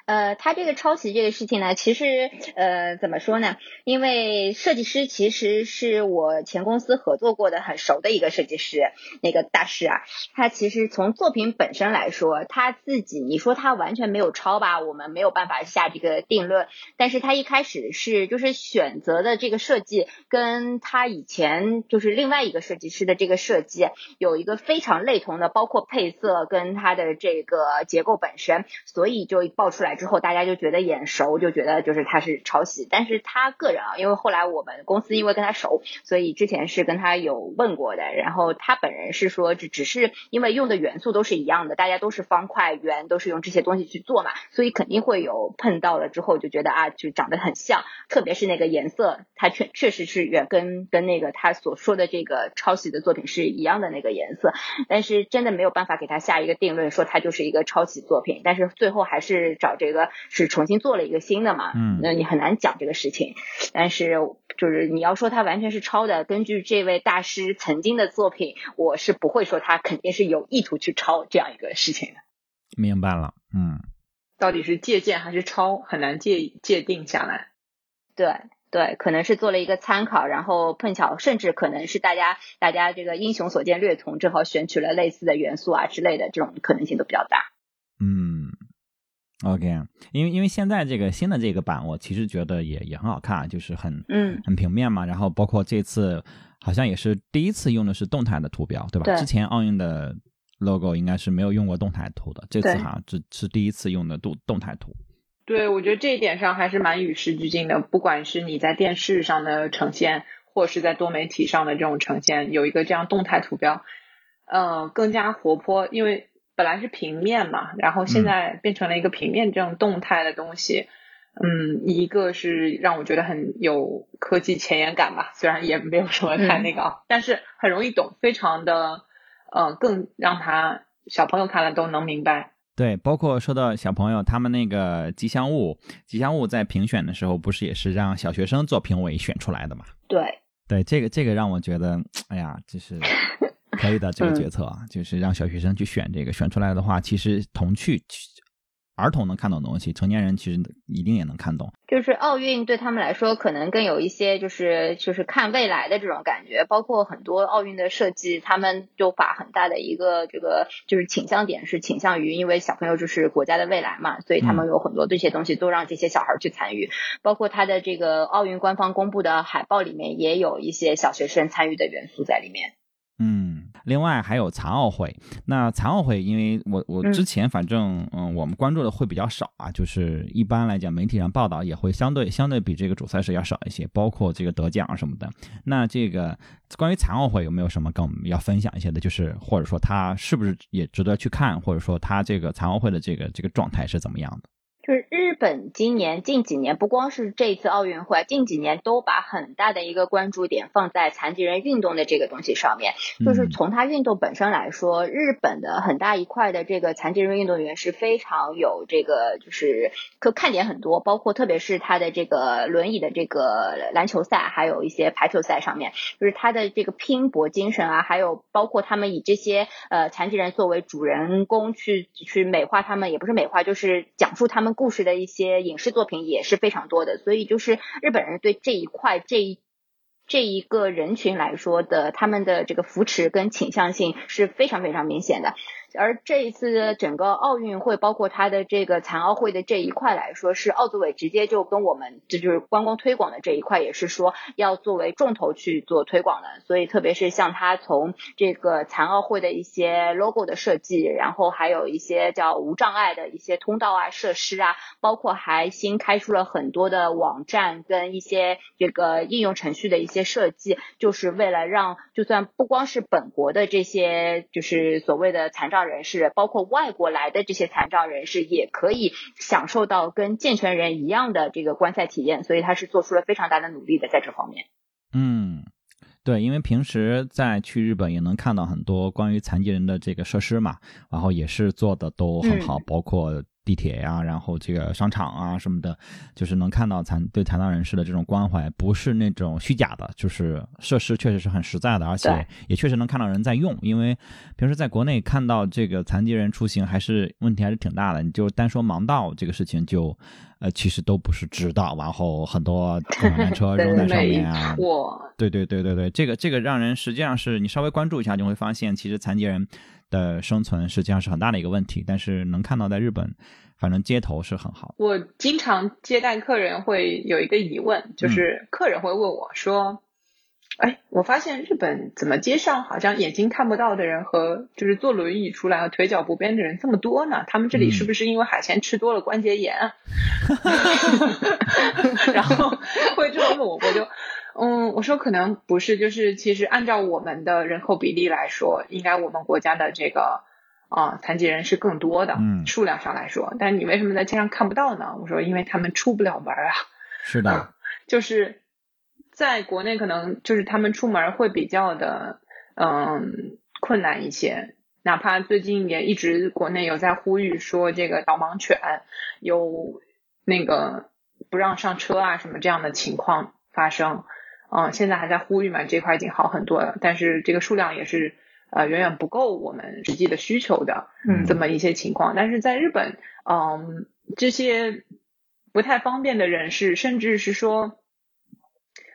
呃，他这个抄袭这个事情呢，其实呃怎么说呢？因为设计师其实是我前公司合作过的很熟的一个设计师，那个大师啊，他其实从作品本身来说，他自己你说他完全没有抄吧，我们没有办法下这个定论。但是他一开始是就是选择的这个设计，跟他以前就是另外一个设计师的这个设计有一个非常类同的，包括配色跟它的这个结构本身，所以就爆出来。之后大家就觉得眼熟，就觉得就是他是抄袭。但是他个人啊，因为后来我们公司因为跟他熟，所以之前是跟他有问过的。然后他本人是说，只只是因为用的元素都是一样的，大家都是方块圆，都是用这些东西去做嘛，所以肯定会有碰到了之后就觉得啊，就长得很像。特别是那个颜色，它确确实是原跟跟那个他所说的这个抄袭的作品是一样的那个颜色。但是真的没有办法给他下一个定论，说他就是一个抄袭作品。但是最后还是找。这个是重新做了一个新的嘛？嗯，那你很难讲这个事情。但是就是你要说他完全是抄的，根据这位大师曾经的作品，我是不会说他肯定是有意图去抄这样一个事情的。明白了，嗯，到底是借鉴还是抄，很难界界定下来。对对，可能是做了一个参考，然后碰巧，甚至可能是大家大家这个英雄所见略同，正好选取了类似的元素啊之类的，这种可能性都比较大。嗯。OK，因为因为现在这个新的这个版，我其实觉得也也很好看，就是很嗯很平面嘛。然后包括这次好像也是第一次用的是动态的图标，对吧？之前奥运的 logo 应该是没有用过动态图的，这次好像只是第一次用的动动态图。对，我觉得这一点上还是蛮与时俱进的。不管是你在电视上的呈现，或是在多媒体上的这种呈现，有一个这样动态图标，嗯，更加活泼，因为。本来是平面嘛，然后现在变成了一个平面这种动态的东西，嗯，一个是让我觉得很有科技前沿感吧，虽然也没有什么太那个啊，但是很容易懂，非常的，嗯，更让他小朋友看了都能明白。对，包括说到小朋友，他们那个吉祥物，吉祥物在评选的时候，不是也是让小学生做评委选出来的嘛？对，对，这个这个让我觉得，哎呀，就是。可以的，这个决策啊，就是让小学生去选这个，选出来的话，其实童趣，儿童能看懂的东西，成年人其实一定也能看懂。就是奥运对他们来说，可能更有一些就是就是看未来的这种感觉，包括很多奥运的设计，他们就把很大的一个这个就是倾向点是倾向于，因为小朋友就是国家的未来嘛，所以他们有很多这些东西都让这些小孩去参与，包括他的这个奥运官方公布的海报里面也有一些小学生参与的元素在里面。嗯，另外还有残奥会。那残奥会，因为我我之前反正嗯，我们关注的会比较少啊，就是一般来讲，媒体上报道也会相对相对比这个主赛事要少一些，包括这个得奖什么的。那这个关于残奥会有没有什么跟我们要分享一些的？就是或者说它是不是也值得去看，或者说它这个残奥会的这个这个状态是怎么样的？就是日本今年近几年，不光是这次奥运会，近几年都把很大的一个关注点放在残疾人运动的这个东西上面。就是从他运动本身来说，日本的很大一块的这个残疾人运动员是非常有这个，就是可看点很多，包括特别是他的这个轮椅的这个篮球赛，还有一些排球赛上面，就是他的这个拼搏精神啊，还有包括他们以这些呃残疾人作为主人公去去美化他们，也不是美化，就是讲述他们。故事的一些影视作品也是非常多的，所以就是日本人对这一块这一这一个人群来说的，他们的这个扶持跟倾向性是非常非常明显的。而这一次整个奥运会，包括它的这个残奥会的这一块来说，是奥组委直接就跟我们，这就是观光推广的这一块，也是说要作为重头去做推广的。所以，特别是像它从这个残奥会的一些 logo 的设计，然后还有一些叫无障碍的一些通道啊、设施啊，包括还新开出了很多的网站跟一些这个应用程序的一些设计，就是为了让就算不光是本国的这些就是所谓的残障。人士包括外国来的这些残障人士也可以享受到跟健全人一样的这个观赛体验，所以他是做出了非常大的努力的在这方面。嗯，对，因为平时在去日本也能看到很多关于残疾人的这个设施嘛，然后也是做的都很好，包括地铁呀，然后这个商场啊什么的，就是能看到残对残障人士的这种关怀，不是那种虚假的，就是设施确实是很实在的，而且也确实能看到人在用。因为平时在国内看到这个残疾人出行，还是问题还是挺大的。你就单说盲道这个事情，就呃其实都不是直道，然后很多共享单车扔在上面啊。对对对对对，这个这个让人实际上是你稍微关注一下，就会发现其实残疾人。的生存实际上是很大的一个问题，但是能看到在日本，反正街头是很好。我经常接待客人会有一个疑问，就是客人会问我说：“哎，我发现日本怎么街上好像眼睛看不到的人和就是坐轮椅出来和腿脚不便的人这么多呢？他们这里是不是因为海鲜吃多了关节炎啊？” 然后会这么问我，我就。嗯，我说可能不是，就是其实按照我们的人口比例来说，应该我们国家的这个啊残疾人是更多的，嗯，数量上来说，但你为什么在街上看不到呢？我说因为他们出不了门啊，是的，就是在国内可能就是他们出门会比较的嗯困难一些，哪怕最近也一直国内有在呼吁说这个导盲犬有那个不让上车啊什么这样的情况发生。嗯，现在还在呼吁嘛，这块已经好很多了，但是这个数量也是呃远远不够我们实际的需求的，嗯，这么一些情况。但是在日本，嗯，这些不太方便的人士，甚至是说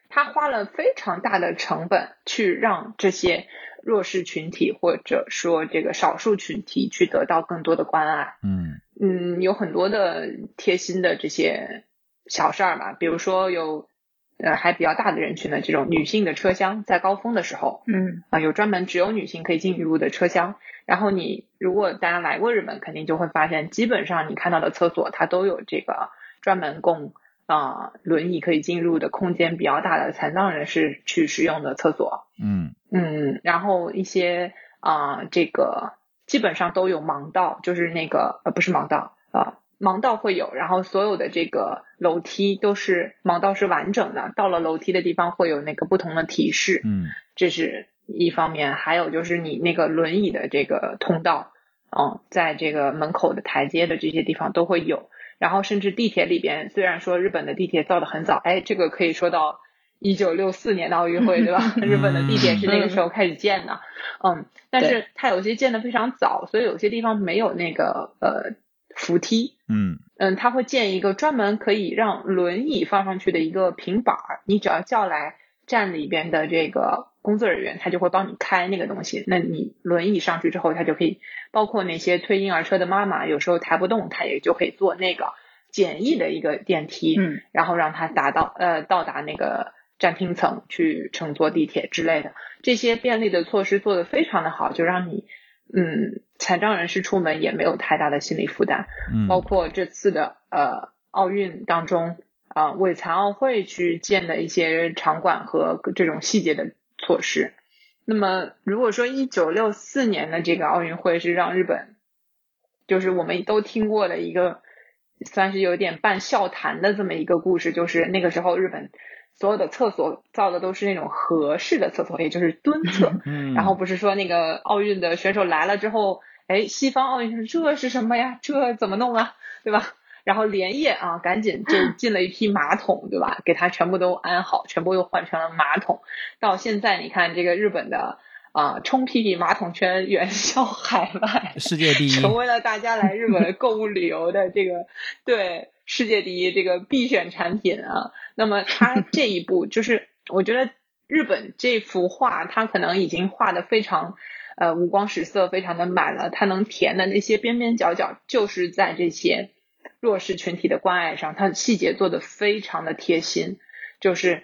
他花了非常大的成本去让这些弱势群体或者说这个少数群体去得到更多的关爱，嗯嗯，有很多的贴心的这些小事儿嘛，比如说有。呃，还比较大的人群的这种女性的车厢，在高峰的时候，嗯啊，有专门只有女性可以进入的车厢。然后你如果大家来过日本，肯定就会发现，基本上你看到的厕所，它都有这个专门供啊轮椅可以进入的空间比较大的残障人士去使用的厕所。嗯嗯，然后一些啊这个基本上都有盲道，就是那个呃不是盲道啊。盲道会有，然后所有的这个楼梯都是盲道是完整的，到了楼梯的地方会有那个不同的提示，嗯，这是一方面，还有就是你那个轮椅的这个通道，嗯，在这个门口的台阶的这些地方都会有，然后甚至地铁里边，虽然说日本的地铁造的很早，哎，这个可以说到一九六四年的奥运会对吧？日本的地铁是那个时候开始建的，嗯，但是它有些建的非常早，所以有些地方没有那个呃。扶梯，嗯嗯，他会建一个专门可以让轮椅放上去的一个平板儿，你只要叫来站里边的这个工作人员，他就会帮你开那个东西。那你轮椅上去之后，他就可以，包括那些推婴儿车的妈妈，有时候抬不动，他也就可以坐那个简易的一个电梯，嗯，然后让他达到呃到达那个站厅层去乘坐地铁之类的，这些便利的措施做得非常的好，就让你。嗯，残障人士出门也没有太大的心理负担。嗯，包括这次的呃奥运当中啊，为残奥会去建的一些场馆和这种细节的措施。那么，如果说一九六四年的这个奥运会是让日本，就是我们都听过的一个，算是有点半笑谈的这么一个故事，就是那个时候日本。所有的厕所造的都是那种合适的厕所，也就是蹲厕。嗯，然后不是说那个奥运的选手来了之后，哎，西方奥运这是什么呀？这怎么弄啊？对吧？然后连夜啊，赶紧就进了一批马桶，对吧？给他全部都安好，全部又换成了马桶。到现在你看这个日本的啊，冲屁屁马桶圈远销海外，世界第一，成为了大家来日本购物旅游的这个对。世界第一这个必选产品啊，那么它 这一步就是，我觉得日本这幅画它可能已经画的非常，呃五光十色，非常的满了。它能填的那些边边角角，就是在这些弱势群体的关爱上，它细节做的非常的贴心，就是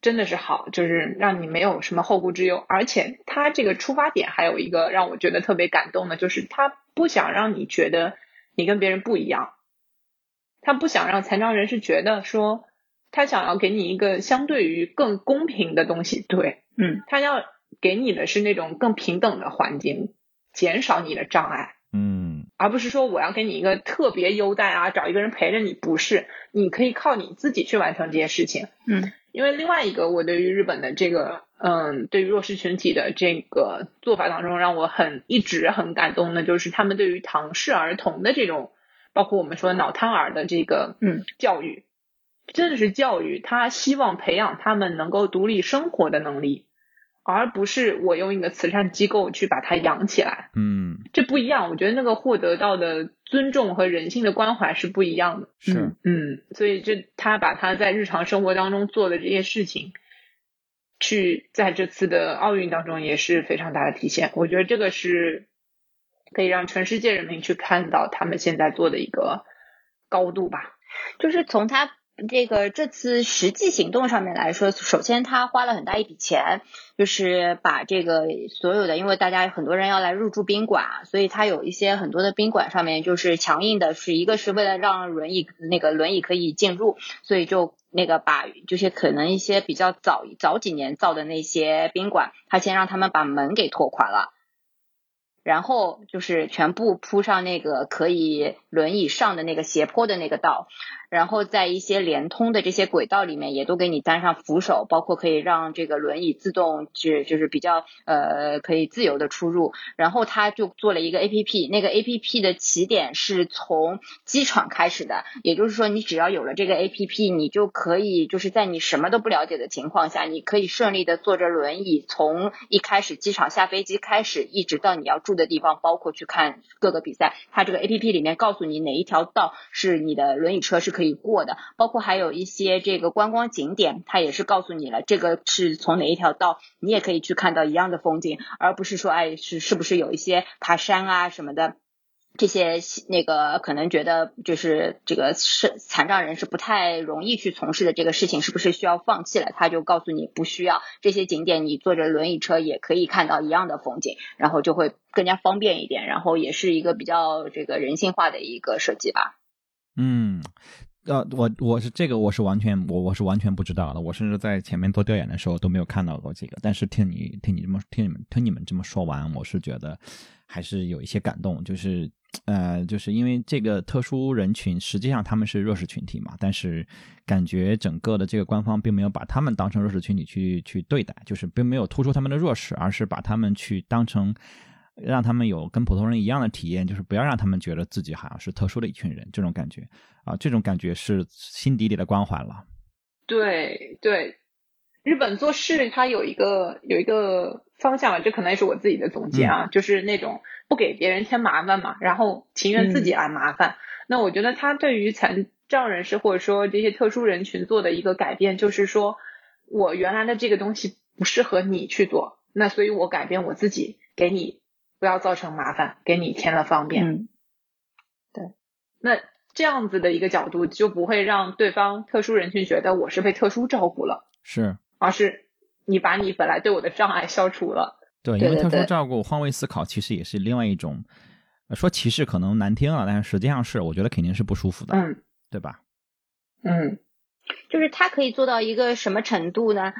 真的是好，就是让你没有什么后顾之忧。而且它这个出发点还有一个让我觉得特别感动的，就是他不想让你觉得你跟别人不一样。他不想让残障人士觉得说，他想要给你一个相对于更公平的东西，对，嗯，他要给你的是那种更平等的环境，减少你的障碍，嗯，而不是说我要给你一个特别优待啊，找一个人陪着你，不是，你可以靠你自己去完成这些事情，嗯，因为另外一个我对于日本的这个，嗯，对于弱势群体的这个做法当中，让我很一直很感动的，就是他们对于唐氏儿童的这种。包括我们说脑瘫儿的这个嗯教育，真的是教育，他希望培养他们能够独立生活的能力，而不是我用一个慈善机构去把他养起来。嗯，这不一样，我觉得那个获得到的尊重和人性的关怀是不一样的。是，嗯，所以这他把他在日常生活当中做的这些事情，去在这次的奥运当中也是非常大的体现。我觉得这个是可以让全世界人民去看到他们现在做的一个高度吧。就是从他这个这次实际行动上面来说，首先他花了很大一笔钱，就是把这个所有的，因为大家很多人要来入住宾馆，所以他有一些很多的宾馆上面就是强硬的，是一个是为了让轮椅那个轮椅可以进入，所以就那个把就是可能一些比较早早几年造的那些宾馆，他先让他们把门给拓宽了。然后就是全部铺上那个可以轮椅上的那个斜坡的那个道，然后在一些连通的这些轨道里面也都给你担上扶手，包括可以让这个轮椅自动就就是比较呃可以自由的出入。然后他就做了一个 A P P，那个 A P P 的起点是从机场开始的，也就是说你只要有了这个 A P P，你就可以就是在你什么都不了解的情况下，你可以顺利的坐着轮椅从一开始机场下飞机开始，一直到你要住的地方，包括去看各个比赛。它这个 A P P 里面告诉你哪一条道是你的轮椅车是可以过的，包括还有一些这个观光景点，它也是告诉你了这个是从哪一条道，你也可以去看到一样的风景，而不是说哎是是不是有一些爬山啊什么的。这些那个可能觉得就是这个是残障人士不太容易去从事的这个事情，是不是需要放弃了？他就告诉你不需要这些景点，你坐着轮椅车也可以看到一样的风景，然后就会更加方便一点，然后也是一个比较这个人性化的一个设计吧。嗯，呃，我我是这个我是完全我我是完全不知道的，我甚至在前面做调研的时候都没有看到过这个，但是听你听你这么听你们听你们这么说完，我是觉得还是有一些感动，就是呃，就是因为这个特殊人群实际上他们是弱势群体嘛，但是感觉整个的这个官方并没有把他们当成弱势群体去去对待，就是并没有突出他们的弱势，而是把他们去当成。让他们有跟普通人一样的体验，就是不要让他们觉得自己好像是特殊的一群人，这种感觉啊，这种感觉是心底里的关怀了。对对，日本做事它有一个有一个方向，这可能也是我自己的总结啊，就是那种不给别人添麻烦嘛，然后情愿自己来麻烦。那我觉得他对于残障人士或者说这些特殊人群做的一个改变，就是说我原来的这个东西不适合你去做，那所以我改变我自己，给你。不要造成麻烦，给你添了方便。嗯，对。那这样子的一个角度，就不会让对方特殊人群觉得我是被特殊照顾了，是，而是你把你本来对我的障碍消除了。对，因为特殊照顾、换位思考，其实也是另外一种说歧视，可能难听了，但是实际上是，我觉得肯定是不舒服的，嗯，对吧？嗯，就是他可以做到一个什么程度呢？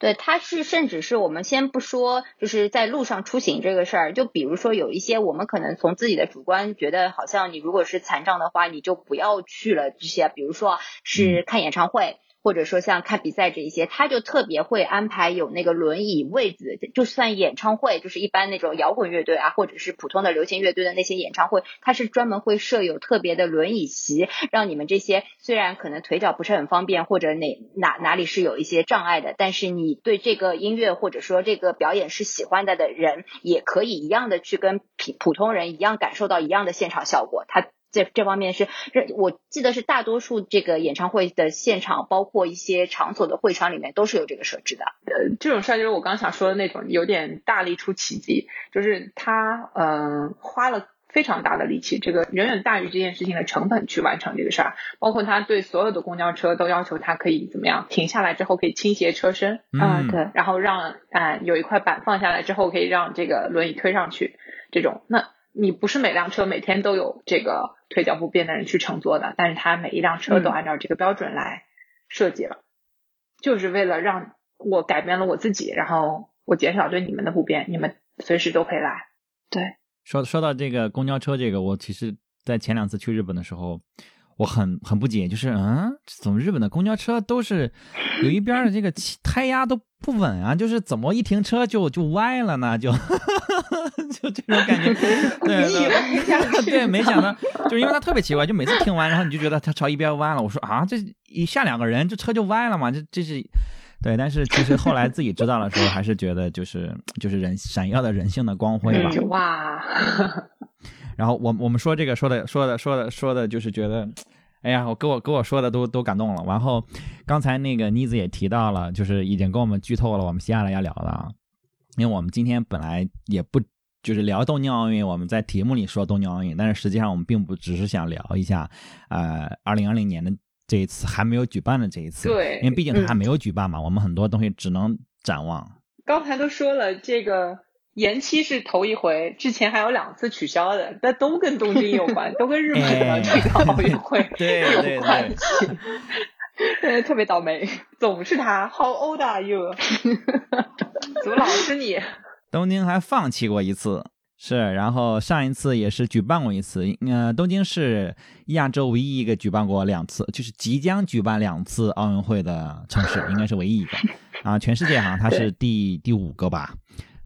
对，它是甚至是我们先不说，就是在路上出行这个事儿，就比如说有一些我们可能从自己的主观觉得，好像你如果是残障的话，你就不要去了这些，比如说是看演唱会。或者说像看比赛这一些，他就特别会安排有那个轮椅位子，就算演唱会，就是一般那种摇滚乐队啊，或者是普通的流行乐队的那些演唱会，他是专门会设有特别的轮椅席，让你们这些虽然可能腿脚不是很方便，或者哪哪哪里是有一些障碍的，但是你对这个音乐或者说这个表演是喜欢的的人，也可以一样的去跟普普通人一样感受到一样的现场效果。他。这这方面是，我记得是大多数这个演唱会的现场，包括一些场所的会场里面都是有这个设置的。呃，这种事儿就是我刚想说的那种，有点大力出奇迹，就是他嗯花了非常大的力气，这个远远大于这件事情的成本去完成这个事儿。包括他对所有的公交车都要求他可以怎么样，停下来之后可以倾斜车身啊，对，然后让啊有一块板放下来之后可以让这个轮椅推上去，这种那。你不是每辆车每天都有这个腿脚不便的人去乘坐的，但是他每一辆车都按照这个标准来设计了，就是为了让我改变了我自己，然后我减少对你们的不便，你们随时都可以来。对，说说到这个公交车，这个我其实在前两次去日本的时候，我很很不解，就是嗯，怎么日本的公交车都是有一边的这个胎压都不稳啊？就是怎么一停车就就歪了呢？就 就这种感觉，对对，没想到，就是因为它特别奇怪，就每次听完，然后你就觉得它朝一边弯了。我说啊，这一下两个人，这车就歪了嘛？这这是对，但是其实后来自己知道的时候，还是觉得就是就是人闪耀的人性的光辉吧。哇！然后我我们说这个说的说的说的说的就是觉得，哎呀，我给我给我说的都都感动了。然后刚才那个妮子也提到了，就是已经跟我们剧透了我们接下来要聊的啊。因为我们今天本来也不就是聊东京奥运，我们在题目里说东京奥运，但是实际上我们并不只是想聊一下，呃，二零二零年的这一次还没有举办的这一次，对，因为毕竟它还没有举办嘛，我们很多东西只能展望。刚才都说了这个。延期是头一回，之前还有两次取消的，但都跟东京有关，都跟日本的这个奥运会有关系。对，特别倒霉，总是他。How old are you？怎么老是你？东京还放弃过一次，是，然后上一次也是举办过一次。呃，东京是亚洲唯一一个举办过两次，就是即将举办两次奥运会的城市，应该是唯一一个。啊，全世界好像它是第第五个吧。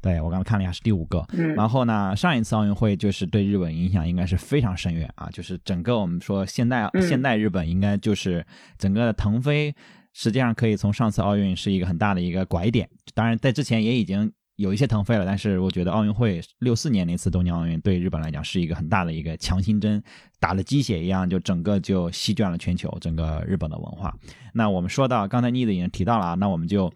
对我刚刚看了一下，是第五个。嗯，然后呢，上一次奥运会就是对日本影响应该是非常深远啊，就是整个我们说现代现代日本应该就是整个的腾飞，实际上可以从上次奥运是一个很大的一个拐点。当然，在之前也已经有一些腾飞了，但是我觉得奥运会六四年那次东京奥运对日本来讲是一个很大的一个强心针，打了鸡血一样，就整个就席卷了全球，整个日本的文化。那我们说到刚才妮子已经提到了啊，那我们就。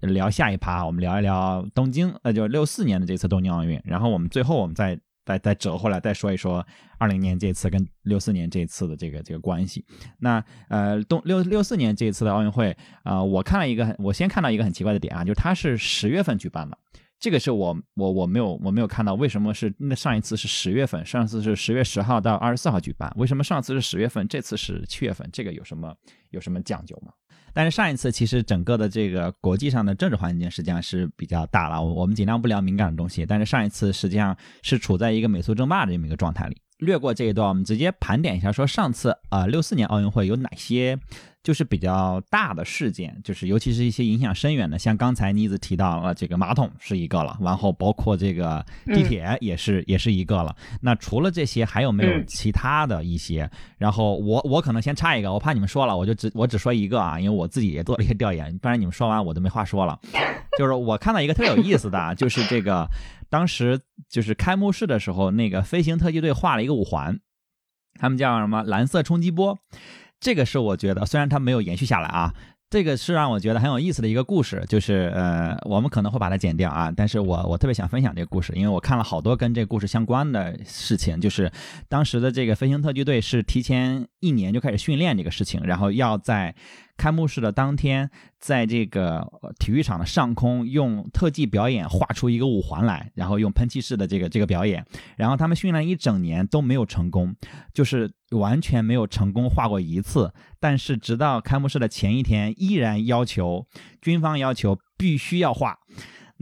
聊下一趴，我们聊一聊东京，呃，就六四年的这次东京奥运。然后我们最后我们再再再折回来，再说一说二零年这次跟六四年这次的这个这个关系。那呃，东六六四年这次的奥运会啊，我看了一个，我先看到一个很奇怪的点啊，就是它是十月份举办的，这个是我我我没有我没有看到为什么是那上一次是十月份，上次是十月十号到二十四号举办，为什么上次是十月份，这次是七月份？这个有什么有什么讲究吗？但是上一次其实整个的这个国际上的政治环境实际上是比较大了，我们尽量不聊敏感的东西。但是上一次实际上是处在一个美苏争霸的这么一个状态里。略过这一段，我们直接盘点一下，说上次啊六四年奥运会有哪些。就是比较大的事件，就是尤其是一些影响深远的，像刚才妮子提到了这个马桶是一个了，然后包括这个地铁也是也是一个了。那除了这些，还有没有其他的一些？然后我我可能先插一个，我怕你们说了，我就只我只说一个啊，因为我自己也做了一些调研，不然你们说完我都没话说了。就是我看到一个特别有意思的，就是这个当时就是开幕式的时候，那个飞行特技队画了一个五环，他们叫什么蓝色冲击波。这个是我觉得，虽然它没有延续下来啊，这个是让我觉得很有意思的一个故事。就是呃，我们可能会把它剪掉啊，但是我我特别想分享这个故事，因为我看了好多跟这个故事相关的事情。就是当时的这个飞行特技队是提前一年就开始训练这个事情，然后要在。开幕式的当天，在这个体育场的上空用特技表演画出一个五环来，然后用喷气式的这个这个表演，然后他们训练一整年都没有成功，就是完全没有成功画过一次。但是直到开幕式的前一天，依然要求军方要求必须要画。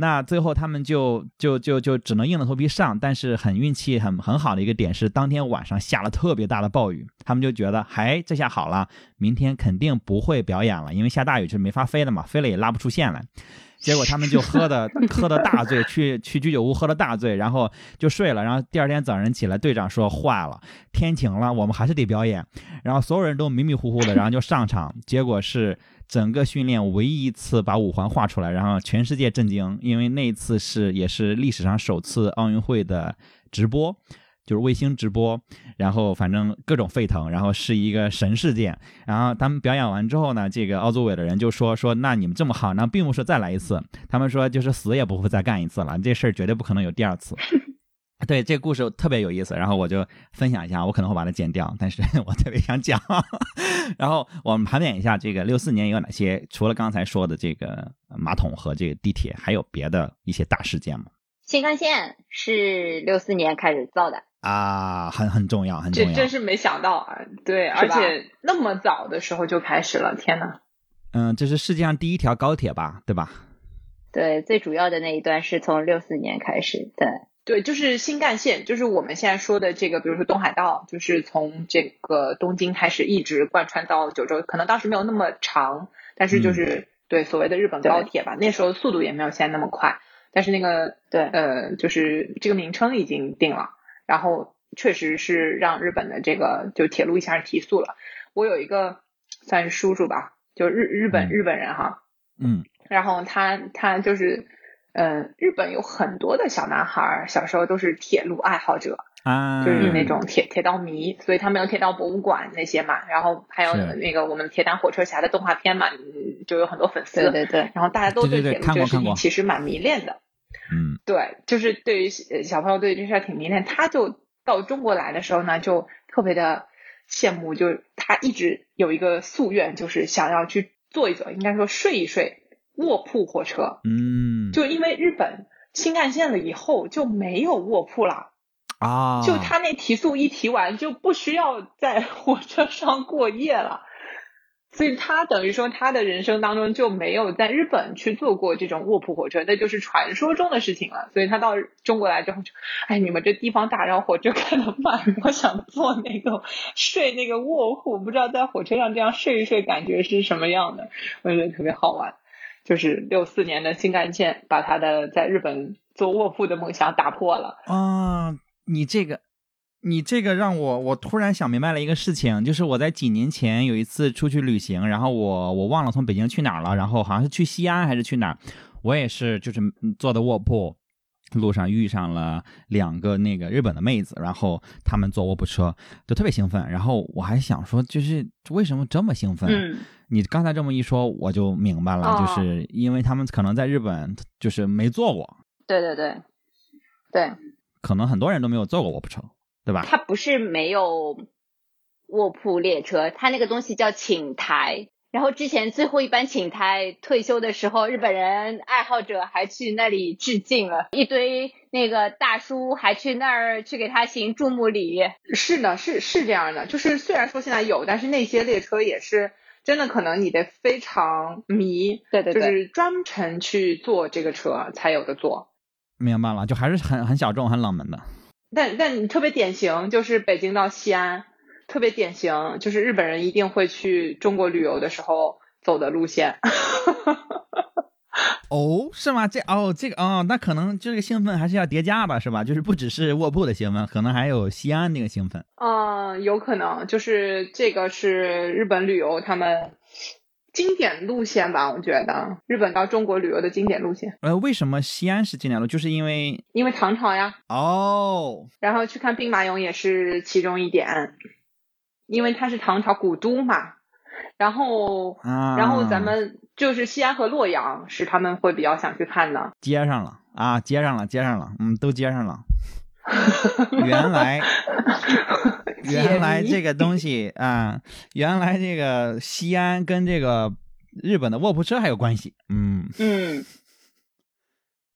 那最后他们就就就就只能硬着头皮上，但是很运气很很好的一个点是，当天晚上下了特别大的暴雨，他们就觉得，哎，这下好了，明天肯定不会表演了，因为下大雨就没法飞的嘛，飞了也拉不出线来。结果他们就喝的 喝的大醉，去去居酒屋喝了大醉，然后就睡了。然后第二天早上起来，队长说坏了，天晴了，我们还是得表演。然后所有人都迷迷糊糊的，然后就上场，结果是。整个训练唯一一次把五环画出来，然后全世界震惊，因为那一次是也是历史上首次奥运会的直播，就是卫星直播，然后反正各种沸腾，然后是一个神事件。然后他们表演完之后呢，这个奥组委的人就说说，那你们这么好，那并不是再来一次，他们说就是死也不会再干一次了，这事儿绝对不可能有第二次。对这个故事特别有意思，然后我就分享一下，我可能会把它剪掉，但是 我特别想讲。然后我们盘点一下这个六四年有哪些，除了刚才说的这个马桶和这个地铁，还有别的一些大事件吗？新干线是六四年开始造的啊，很很重要，很重要。这真是没想到啊！对，而且那么早的时候就开始了，天呐。嗯，这是世界上第一条高铁吧？对吧？对，最主要的那一段是从六四年开始，对。对，就是新干线，就是我们现在说的这个，比如说东海道，就是从这个东京开始一直贯穿到九州，可能当时没有那么长，但是就是、对所谓的日本高铁吧，那时候速度也没有现在那么快，但是那个对。呃，就是这个名称已经定了，然后确实是让日本的这个就铁路一下提速了。我有一个算是叔叔吧，就日日本嗯。日本人哈，嗯。然后他他就是，呃，日本有很多的小男孩儿小时候都是铁路爱好者，啊，就是那种铁铁道迷，所以他们有铁道博物馆那些嘛，然后还有那个我们铁胆火车侠的动画片嘛，嗯就有很多粉丝，对对对，然后大家都对铁路这个事情其实蛮迷恋的，嗯。对，就是对于呃小朋友对这事儿挺迷恋，他就到中国来的时候呢，就特别的羡慕，就是他一直有一个夙愿，就是想要去坐一坐，应该说睡一睡卧铺火车，嗯，就因为日本新干线了以后就没有卧铺了，啊，就他那提速一提完就不需要在火车上过夜了。所以他等于说他的人生当中就没有在日本去坐过这种卧铺火车，那就是传说中的事情了。所以他到中国来之后就，哎，你们这地方大，然后火车开得慢，我想坐那个睡那个卧铺，不知道在火车上这样睡一睡感觉是什么样的，我觉得特别好玩。就是六四年的新干线把他的在日本做卧铺的梦想打破了。啊，你这个，你这个让我我突然想明白了一个事情，就是我在几年前有一次出去旅行，然后我我忘了从北京去哪儿了，然后好像是去西安还是去哪儿，我也是就是嗯坐的卧铺。路上遇上了两个那个日本的妹子，然后他们坐卧铺车，就特别兴奋。然后我还想说，就是为什么这么兴奋？嗯，你刚才这么一说，我就明白了，哦就是因为他们可能在日本就是没坐过，对对对，对，可能很多人都没有坐过卧铺车，对吧？它不是没有卧铺列车，它那个东西叫寝台。然后之前最后一班请台退休的时候，日本人爱好者还去那里致敬了，一堆那个大叔还去那儿去给他行注目礼。是的，是是这样的，就是虽然说现在有，但是那些列车也是真的，可能你得非常迷，对对对，就是专程去坐这个车才有的坐。明白了，就还是很很小众、很冷门的。但但你特别典型，就是北京到西安，特别典型，就是日本人一定会去中国旅游的时候走的路线。哦，是吗？这哦，这个哦，那可能这个兴奋还是要叠加吧，是吧？就是不只是卧铺的兴奋，可能还有西安那个兴奋。嗯，有可能，就是这个是日本旅游他们经典路线吧？我觉得日本到中国旅游的经典路线，呃，为什么西安是经典路？就是因为因为唐朝呀，哦，然后去看兵马俑也是其中一点，因为它是唐朝古都嘛。然后，啊，然后咱们就是西安和洛阳是他们会比较想去看的。接上了啊，接上了，接上了，嗯，都接上了。原来，原来这个东西啊，原来这个西安跟这个日本的卧铺车还有关系。嗯嗯，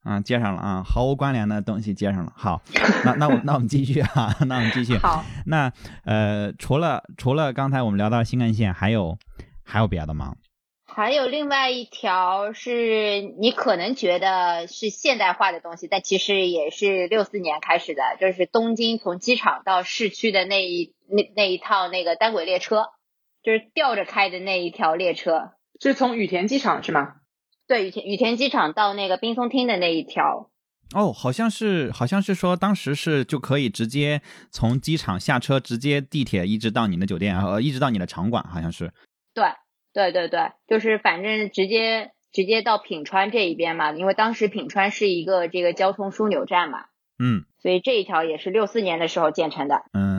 啊，接上了啊，毫无关联的东西接上了。好，那那我那我们继续啊，那我们继续。好，那呃，除了除了刚才我们聊到新干线，还有还有别的吗？还有另外一条是你可能觉得是现代化的东西，但其实也是六四年开始的，就是东京从机场到市区的那一那那一趟那个单轨列车，就是吊着开的那一条列车。是从羽田机场是吗？对，羽田羽田机场到那个冰松町的那一条。哦，好像是好像是说当时是就可以直接从机场下车，直接地铁一直到你的酒店，呃，一直到你的场馆，好像是。对对对对，就是反正直接直接到品川这一边嘛，因为当时品川是一个这个交通枢纽站嘛，嗯所以这一条也是六四年的时候建成的。嗯，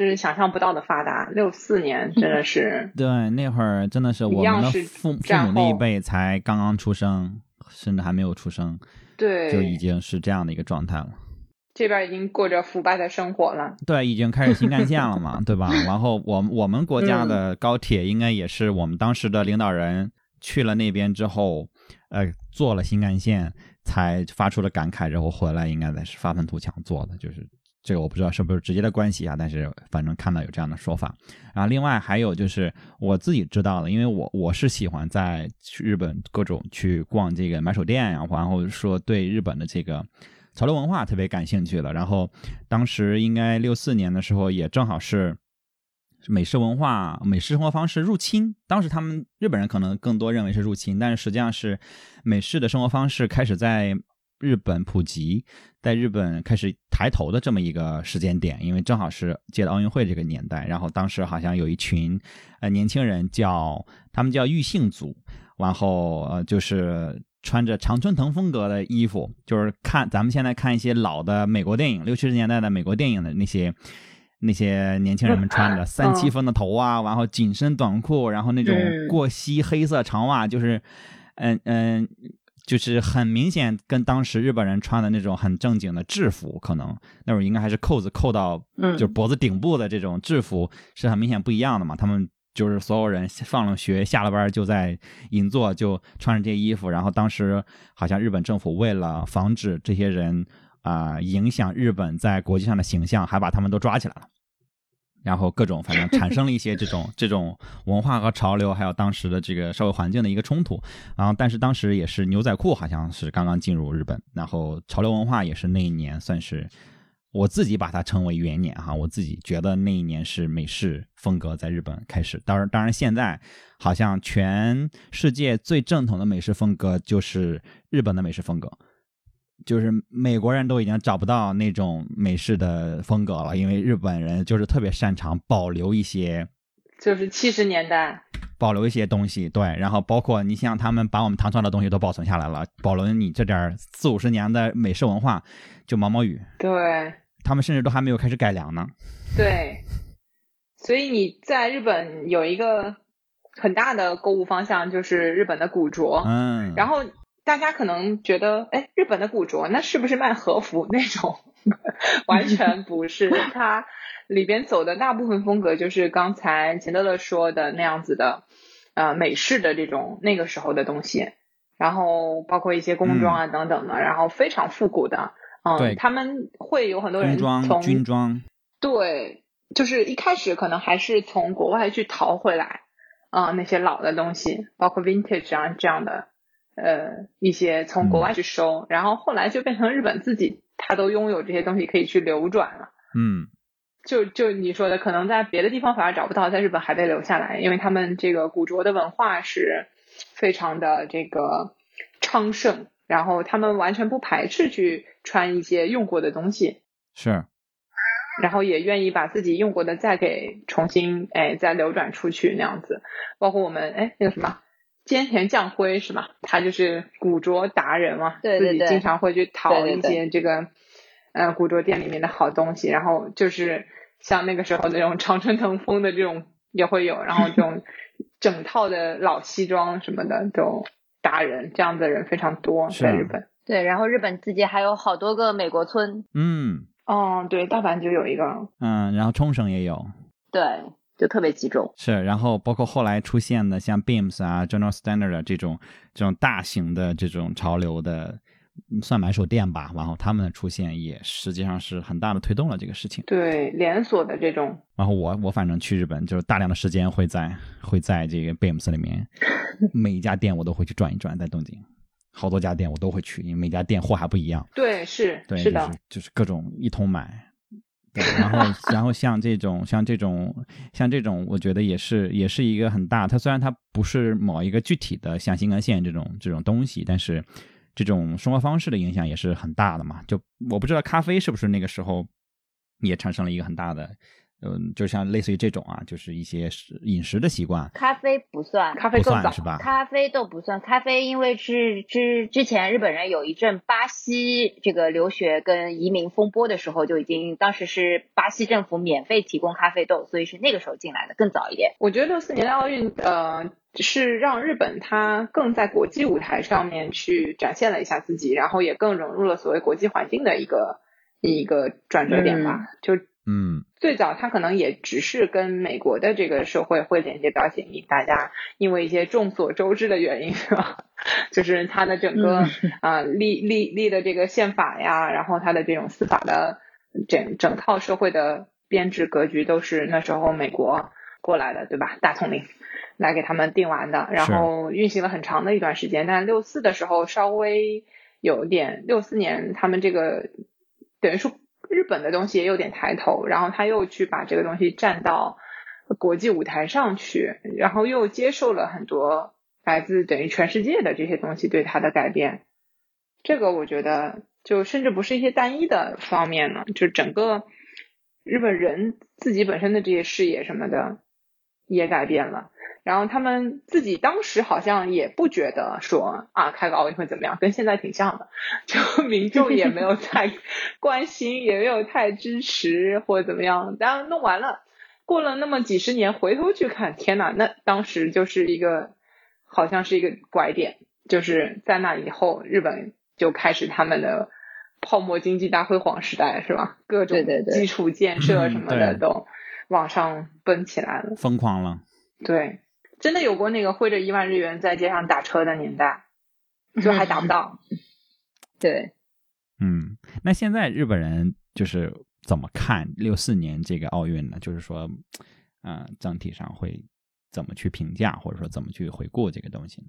这是想象不到的发达。六四年真的是对，那会儿真的是我们的父父母那一辈才刚刚出生，甚至还没有出生，对，就已经是这样的一个状态了。这边已经过着腐败的生活了。对，已经开始新干线了嘛，对吧？然后我们我们国家的高铁应该也是我们当时的领导人去了那边之后，呃，做了新干线才发出了感慨，然后回来应该才是发愤图强做的，就是这个我不知道是不是直接的关系啊，但是反正看到有这样的说法。然后另外还有就是我自己知道的，因为我我是喜欢在去日本各种去逛这个买手店呀、然后说对日本的这个。潮流文化特别感兴趣的。然后当时应该六四年的时候，也正好是美式文化、美式生活方式入侵。当时他们日本人可能更多认为是入侵，但是实际上是美式的生活方式开始在日本普及，在日本开始抬头的这么一个时间点，因为正好是借了奥运会这个年代。然后当时好像有一群呃年轻人叫他们叫玉姓组，然后呃就是穿着常春藤风格的衣服，就是看咱们现在看一些老的美国电影，六七十年代的美国电影的那些那些年轻人们穿着三七分的头啊，然后紧身短裤，然后那种嗯过膝黑色长袜，就是嗯嗯。就是很明显跟当时日本人穿的那种很正经的制服，可能那会儿应该还是扣子扣到嗯就是脖子顶部的这种制服是很明显不一样的嘛。他们就是所有人放了学下了班就在银座就穿着这些衣服，然后当时好像日本政府为了防止这些人啊、影响日本在国际上的形象，还把他们都抓起来了。然后各种反正产生了一些这种 这种文化和潮流，还有当时的这个社会环境的一个冲突。然后，但是当时也是牛仔裤好像是刚刚进入日本，然后潮流文化也是那一年算是我自己把它称为元年哈，我自己觉得那一年是美式风格在日本开始。当然，当然现在好像全世界最正统的美式风格就是日本的美式风格。就是美国人都已经找不到那种美式的风格了，因为日本人就是特别擅长保留一些就是七十年代，保留一些东西，对，然后包括你像他们把我们唐朝的东西都保存下来了，保留你这点四五十年的美式文化，就毛毛雨，对他们甚至都还没有开始改良呢。对，所以你在日本有一个很大的购物方向，就是日本的古着，嗯，然后大家可能觉得，哎，日本的古着那是不是卖和服那种？完全不是，它里边走的大部分风格就是刚才钱德勒说的那样子的，呃，美式的这种那个时候的东西，然后包括一些工装啊等等的，然后非常复古的，嗯，对。他们会有很多人从军装，对，就是一开始可能还是从国外去淘回来，啊、那些老的东西，包括 vintage 啊这样的，呃，一些从国外去收，然后后来就变成日本自己，他都拥有这些东西可以去流转了。嗯，就就你说的，可能在别的地方反而找不到，在日本还被留下来，因为他们这个古着的文化是非常的这个昌盛，然后他们完全不排斥去穿一些用过的东西，是，然后也愿意把自己用过的再给重新哎再流转出去那样子，包括我们哎那个什么菅田将晖是吧？他就是古着达人嘛，对对对自己经常会去淘一对对对些这个呃古着店里面的好东西，然后就是像那个时候那种常春藤风的这种也会有，然后这种 整套的老西装什么的这种达人，这样的人非常多在日本。对，然后日本自己还有好多个美国村，嗯。哦，对，大阪就有一个，嗯，然后冲绳也有，对，就特别集中。是，然后包括后来出现的像 Beams 啊、General Standard 啊这种这种大型的这种潮流的，嗯算买手店吧，然后他们的出现也实际上是很大的推动了这个事情。对连锁的这种，然后我我反正去日本就是大量的时间会在会在这个 Beams 里面，每一家店我都会去转一转，在东京，好多家店我都会去，因为每家店货还不一样。对，是对，是的，就是就是各种一通买。对，然后然后像这种像这种像这种，我觉得也是也是一个很大。它虽然它不是某一个具体的像新干线这种这种东西，但是这种生活方式的影响也是很大的嘛。就我不知道咖啡是不是那个时候也产生了一个很大的，嗯，就像类似于这种啊，就是一些食饮食的习惯咖啡不算，咖啡更早算是吧？咖啡都不算，咖啡因为是之之前日本人有一阵巴西这个留学跟移民风波的时候，就已经当时是巴西政府免费提供咖啡豆，所以是那个时候进来的，更早一点。我觉得六四年的奥运，呃，是让日本它更在国际舞台上面去展现了一下自己，然后也更融入了所谓国际环境的一个一个转折点吧。就嗯最早他可能也只是跟美国的这个社会会连接比较紧密，大家因为一些众所周知的原因，是吧？就是他的整个啊、立立立的这个宪法呀，然后他的这种司法的整整套社会的编制格局都是那时候美国过来的，对吧？大统领来给他们定完的，然后运行了很长的一段时间。但六四的时候稍微有点六四年他们这个等于说日本的东西也有点抬头，然后他又去把这个东西站到国际舞台上去，然后又接受了很多来自等于全世界的这些东西对他的改变。这个我觉得就甚至不是一些单一的方面了，就整个日本人自己本身的这些视野什么的也改变了。然后他们自己当时好像也不觉得说啊开个奥运会怎么样，跟现在挺像的，就民众也没有太关心，也没有太支持或者怎么样。然后弄完了，过了那么几十年，回头去看，天呐，那当时就是一个好像是一个拐点，就是在那以后，日本就开始他们的泡沫经济大辉煌时代，是吧？各种基础建设什么的都往上奔起来了，疯狂了，对。真的有过那个挥着一万日元在街上打车的年代，就还打不到。对，嗯，那现在日本人就是怎么看六四年这个奥运呢？就是说，嗯，整体上会怎么去评价，或者说怎么去回顾这个东西？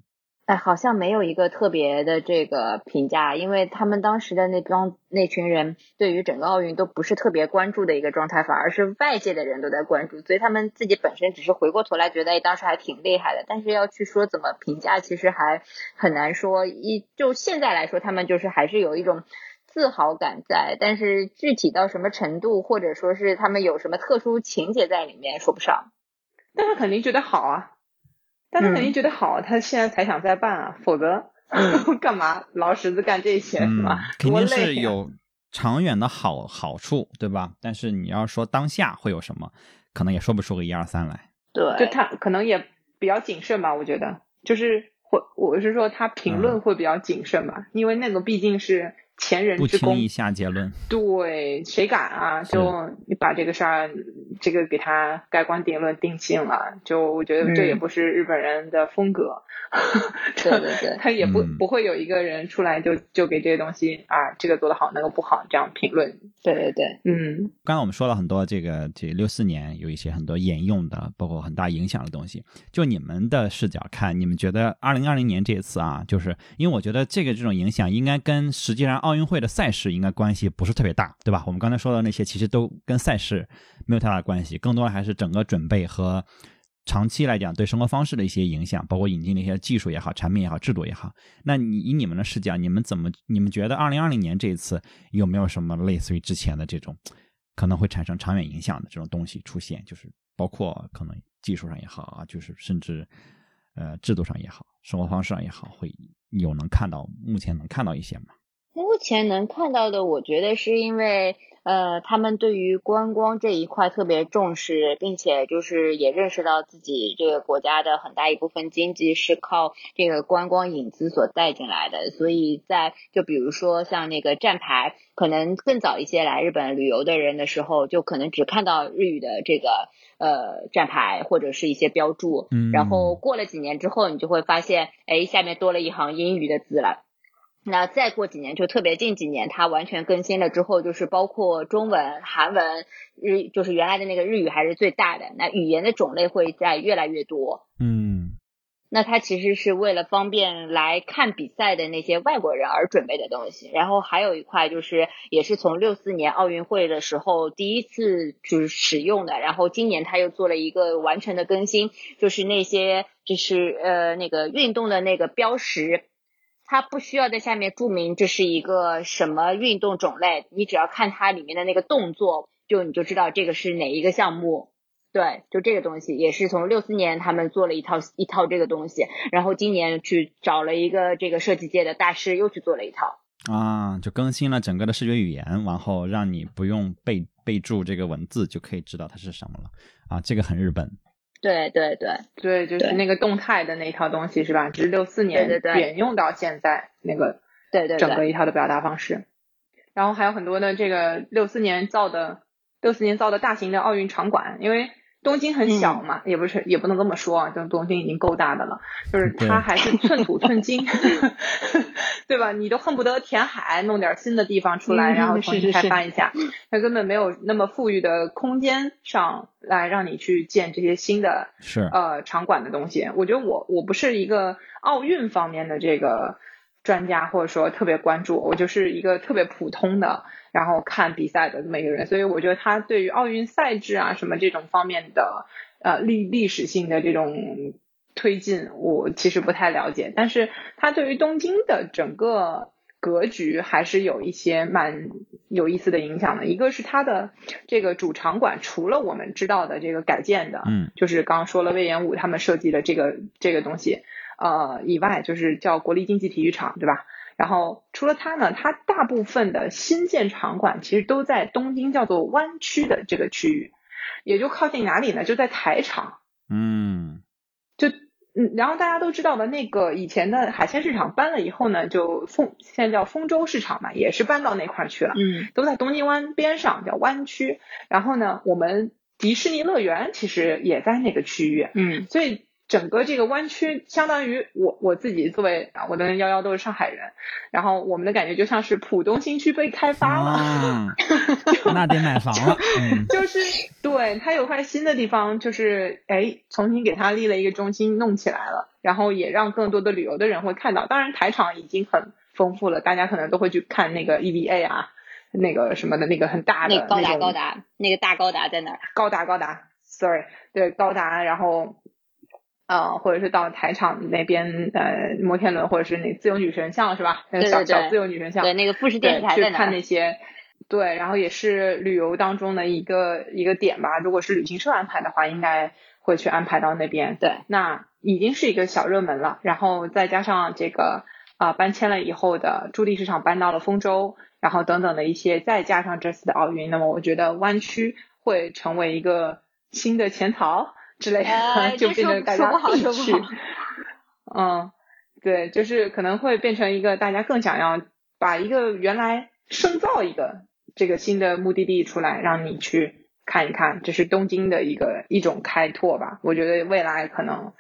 哎，好像没有一个特别的这个评价，因为他们当时的那帮那群人对于整个奥运都不是特别关注的一个状态，反而是外界的人都在关注，所以他们自己本身只是回过头来觉得，哎，当时还挺厉害的。但是要去说怎么评价，其实还很难说。一就现在来说，他们就是还是有一种自豪感在，但是具体到什么程度，或者说是他们有什么特殊情节在里面，说不上。但他肯定觉得好啊。但他肯定觉得好，他现在才想再办啊，否则 干嘛劳什子干这些是吧？肯定是有长远的好好处，对吧？但是你要说当下会有什么，可能也说不出个一二三来。对，就他可能也比较谨慎吧，我觉得，就是会，我是说他评论会比较谨慎吧，因为那个毕竟是。前人之功，不轻易下结论。对，谁敢啊？就你把这个事儿，这个给他盖棺定论定性了，就我觉得这也不是日本人的风格。对对 对，他也不不会有一个人出来就就给这些东西啊，这个做的好，那个不好这样评论。对对对，嗯。刚刚我们说了很多，这个这六四年有一些很多沿用的，包括很大影响的东西。就你们的视角看，你们觉得二零二零年这一次啊，就是因为我觉得这个这种影响应该跟实际上奥。奥运会的赛事应该关系不是特别大，对吧？我们刚才说的那些其实都跟赛事没有太大的关系，更多的还是整个准备和长期来讲对生活方式的一些影响，包括引进的一些技术也好、产品也好、制度也好。那你以你们的视角，你们怎么？你们觉得二零二零年这一次有没有什么类似于之前的这种可能会产生长远影响的这种东西出现？就是包括可能技术上也好啊，就是甚至呃制度上也好、生活方式上也好，会有能看到目前能看到一些吗？目前能看到的，我觉得是因为，呃，他们对于观光这一块特别重视，并且就是也认识到自己这个国家的很大一部分经济是靠这个观光引资所带进来的，所以在就比如说像那个站牌，可能更早一些来日本旅游的人的时候，就可能只看到日语的这个呃站牌或者是一些标注，嗯，然后过了几年之后，你就会发现，哎，下面多了一行英语的字了。那再过几年，就特别近几年，它完全更新了之后，就是包括中文、韩文、日，就是原来的那个日语还是最大的。那语言的种类会在越来越多。嗯，那它其实是为了方便来看比赛的那些外国人而准备的东西。然后还有一块就是，也是从六四年奥运会的时候第一次就是使用的。然后今年他又做了一个完全的更新，就是那些就是呃那个运动的那个标识。它不需要在下面注明这是一个什么运动种类，你只要看它里面的那个动作，就你就知道这个是哪一个项目。对，就这个东西也是从六四年他们做了一套一套这个东西，然后今年去找了一个这个设计界的大师又去做了一套。啊，就更新了整个的视觉语言，然后让你不用背备注这个文字就可以知道它是什么了。啊，这个很日本。对对对对，就是那个动态的那一套东西是吧？只是六四年沿用到现在那个对对整个一套的表达方式，然后还有很多的这个六四年造的六四年造的大型的奥运场馆，因为。东京很小嘛，也不是也不能这么说啊，就东京已经够大的了，就是它还是寸土寸金，对吧？你都恨不得填海弄点新的地方出来，然后重新开发一下，它根本没有那么富裕的空间上来让你去建这些新的是呃场馆的东西。我觉得我我不是一个奥运方面的这个专家或者说特别关注，我就是一个特别普通的，然后看比赛的这么一个人，所以我觉得他对于奥运赛制啊什么这种方面的呃历历史性的这种推进，我其实不太了解，但是他对于东京的整个格局还是有一些蛮有意思的影响的。一个是他的这个主场馆，除了我们知道的这个改建的，嗯，就是刚刚说了魏延武他们设计的这个这个东西。呃，以外就是叫国立竞技体育场，对吧？然后除了它呢，它大部分的新建场馆其实都在东京叫做湾区的这个区域，也就靠近哪里呢？就在台场。嗯，就嗯，然后大家都知道的那个以前的海鲜市场搬了以后呢，就丰现在叫丰州市场嘛，也是搬到那块儿去了。嗯，都在东京湾边上，叫湾区。然后呢，我们迪士尼乐园其实也在那个区域。嗯，所以。整个这个湾区，相当于我我自己作为啊，我的幺幺都是上海人，然后我们的感觉就像是浦东新区被开发了，那得买房了。就是对，它有块新的地方，就是哎，重新给它立了一个中心，弄起来了，然后也让更多的旅游的人会看到。当然，台场已经很丰富了，大家可能都会去看那个 EVA 啊，那个什么的那个很大的那高达高达，那个大高达在哪儿？高达高达，sorry，对高达，然后。呃，或者是到台场那边，呃，摩天轮，或者是那自由女神像，是吧？对小小自由女神像，对，那个富士电视台去看那些，对，然后也是旅游当中的一个一个点吧。如果是旅行社安排的话，应该会去安排到那边。对，那已经是一个小热门了。然后再加上这个啊，搬迁了以后的驻地市场搬到了丰州，然后等等的一些，再加上这次的奥运，那么我觉得湾区会成为一个新的前槽。之类的，就变成大家必去。嗯，对，就是可能会变成一个大家更想要把一个原来深造一个这个新的目的地出来，让你去看一看，这是东京的一个一种开拓吧。我觉得未来可能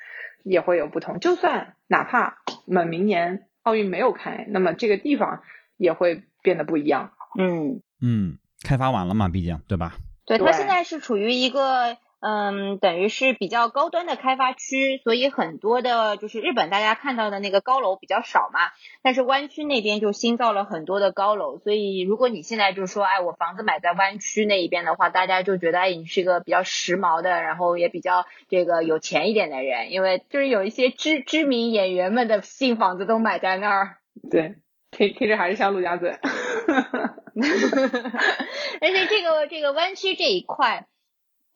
也会有不同，就算哪怕我们明年奥运没有开，那么这个地方也会变得不一样。嗯嗯，开发完了嘛，毕竟对吧？对，它现在是处于一个。嗯，等于是比较高端的开发区，所以很多的就是日本大家看到的那个高楼比较少嘛。但是湾区那边就新造了很多的高楼，所以如果你现在就说，哎，我房子买在湾区那一边的话，大家就觉得，哎，你是一个比较时髦的，然后也比较这个有钱一点的人，因为就是有一些知知名演员们的新房子都买在那儿。对，听听着还是像陆家嘴。而且这个这个湾区这一块。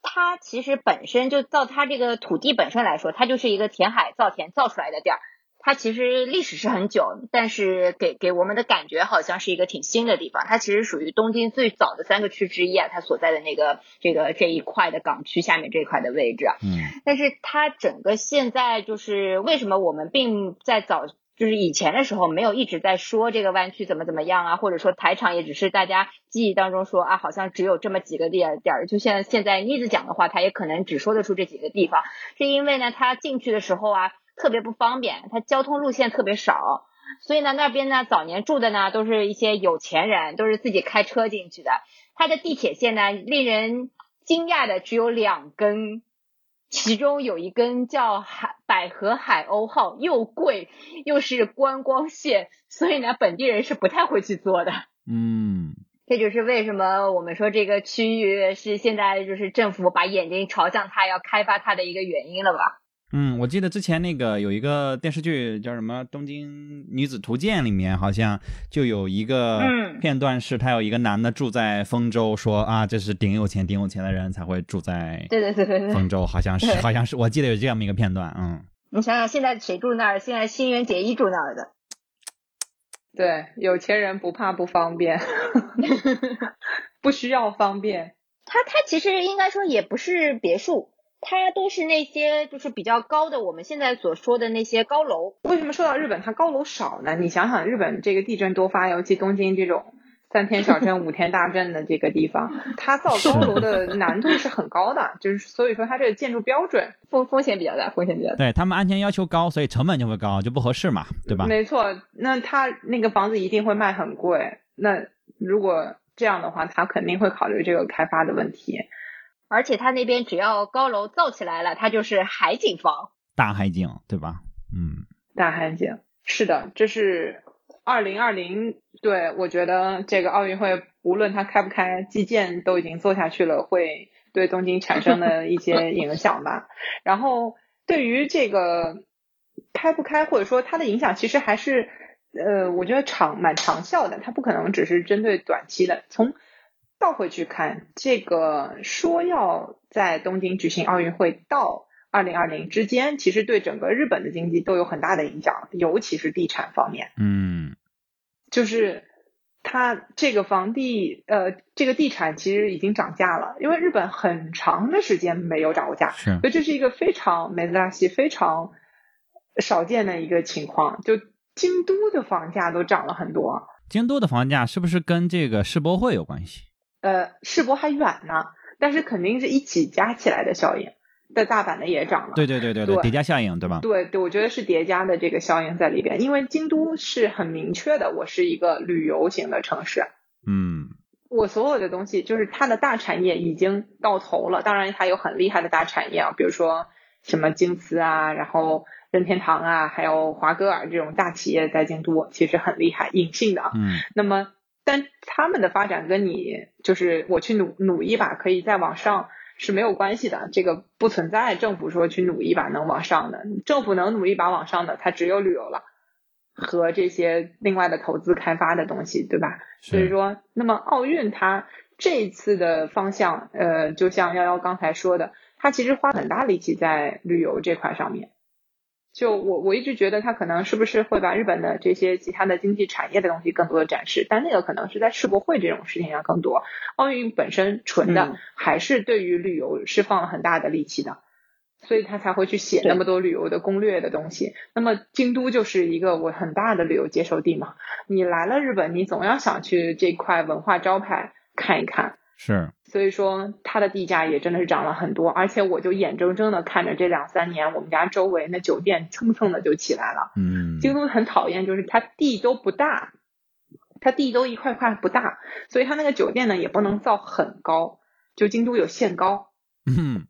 它其实本身就造它这个土地本身来说，它就是一个填海造田造出来的地儿。它其实历史是很久，但是给给我们的感觉好像是一个挺新的地方。它其实属于东京最早的三个区之一啊，它所在的那个这个这一块的港区下面这一块的位置。嗯。但是它整个现在就是为什么我们并在早。就是以前的时候没有一直在说这个湾区怎么怎么样啊，或者说台场也只是大家记忆当中说啊，好像只有这么几个点点儿。就像现在妮子讲的话，他也可能只说得出这几个地方，是因为呢，他进去的时候啊特别不方便，他交通路线特别少，所以呢那边呢早年住的呢都是一些有钱人，都是自己开车进去的。他的地铁线呢令人惊讶的只有两根。其中有一根叫海百合海鸥号，又贵又是观光线，所以呢，本地人是不太会去做的。嗯，这就是为什么我们说这个区域是现在就是政府把眼睛朝向它，要开发它的一个原因了吧？嗯，我记得之前那个有一个电视剧叫什么《东京女子图鉴》里面，好像就有一个片段是，他有一个男的住在丰州，说啊，这是顶有钱、顶有钱的人才会住在对对对对对丰州，好像是好像是，我记得有这样一个片段，嗯。你想想，现在谁住那儿？现在新垣结衣住那儿的。对，有钱人不怕不方便，不需要方便。他他其实应该说也不是别墅。它都是那些就是比较高的，我们现在所说的那些高楼。为什么说到日本它高楼少呢？你想想，日本这个地震多发，尤其东京这种三天小震、五天大震的这个地方，它造高楼的难度是很高的，就是所以说它这个建筑标准风风险比较大，风险比较大。对他们安全要求高，所以成本就会高，就不合适嘛，对吧？没错，那他那个房子一定会卖很贵。那如果这样的话，他肯定会考虑这个开发的问题。而且它那边只要高楼造起来了，它就是海景房，大海景，对吧？嗯，大海景是的，这是二零二零，对我觉得这个奥运会无论它开不开，基建都已经做下去了，会对东京产生的一些影响吧。然后对于这个开不开，或者说它的影响，其实还是呃，我觉得长蛮长效的，它不可能只是针对短期的。从倒回去看，这个说要在东京举行奥运会到二零二零之间，其实对整个日本的经济都有很大的影响，尤其是地产方面。嗯，就是它这个房地呃，这个地产其实已经涨价了，因为日本很长的时间没有涨过价，是，所以这是一个非常没拉西非常少见的一个情况。就京都的房价都涨了很多，京都的房价是不是跟这个世博会有关系？呃，世博还远呢，但是肯定是一起加起来的效应。在大阪的也涨了，对对对对对，叠加效应对吧？对对，我觉得是叠加的这个效应在里边，因为京都是很明确的，我是一个旅游型的城市。嗯，我所有的东西就是它的大产业已经到头了，当然它有很厉害的大产业啊，比如说什么京瓷啊，然后任天堂啊，还有华歌尔这种大企业在京都其实很厉害，隐性的。嗯，那么但他们的发展跟你就是我去努努一把，可以再往上。是没有关系的，这个不存在。政府说去努一把能往上的，政府能努一把往上的，它只有旅游了和这些另外的投资开发的东西，对吧？所以说，那么奥运它这次的方向，呃，就像幺幺刚才说的，它其实花很大力气在旅游这块上面。就我我一直觉得他可能是不是会把日本的这些其他的经济产业的东西更多的展示，但那个可能是在世博会这种事情上更多。奥运本身纯的还是对于旅游是放了很大的力气的，所以他才会去写那么多旅游的攻略的东西。那么京都就是一个我很大的旅游接受地嘛，你来了日本，你总要想去这块文化招牌看一看。是，所以说它的地价也真的是涨了很多，而且我就眼睁睁的看着这两三年，我们家周围那酒店蹭蹭的就起来了。嗯，京都很讨厌，就是它地都不大，它地都一块块不大，所以它那个酒店呢也不能造很高，就京都有限高。嗯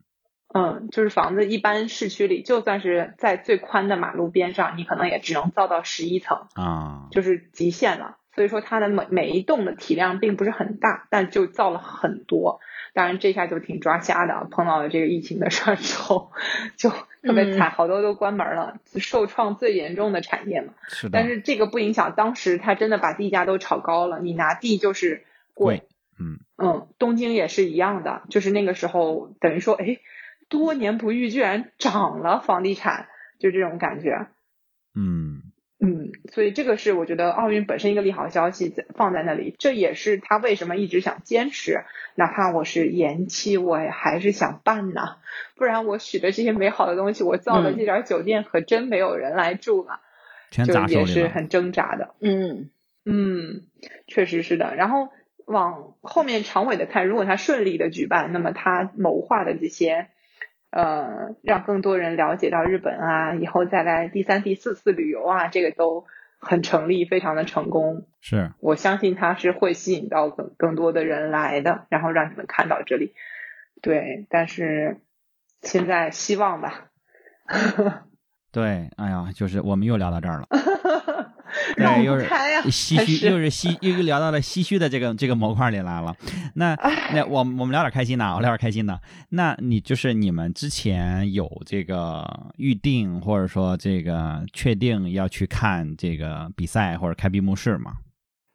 嗯，就是房子一般市区里，就算是在最宽的马路边上，你可能也只能造到十一层啊，就是极限了。所以说它的每每一栋的体量并不是很大，但就造了很多。当然这下就挺抓瞎的，碰到了这个疫情的事儿之后，就特别惨，好多都关门了，受创最严重的产业嘛。是的。但是这个不影响，当时他真的把地价都炒高了，你拿地就是贵。嗯嗯，东京也是一样的，就是那个时候等于说，哎，多年不遇，居然涨了房地产，就这种感觉。嗯。嗯，所以这个是我觉得奥运本身一个利好消息放在那里，这也是他为什么一直想坚持，哪怕我是延期，我也还是想办呢。不然我许的这些美好的东西，我造的这点酒店可真没有人来住了，全就也是很挣扎的。嗯嗯，确实是的。然后往后面长尾的看，如果他顺利的举办，那么他谋划的这些。呃，让更多人了解到日本啊，以后再来第三、第四次旅游啊，这个都很成立，非常的成功。是，我相信它是会吸引到更更多的人来的，然后让你们看到这里。对，但是现在希望吧。对，哎呀，就是我们又聊到这儿了。绕不开呀，唏嘘，又是唏，又又聊到了唏嘘的这个这个模块里来了。那那我我们聊点开心的，我聊点开心的。那你就是你们之前有这个预定，或者说这个确定要去看这个比赛或者开闭幕式吗？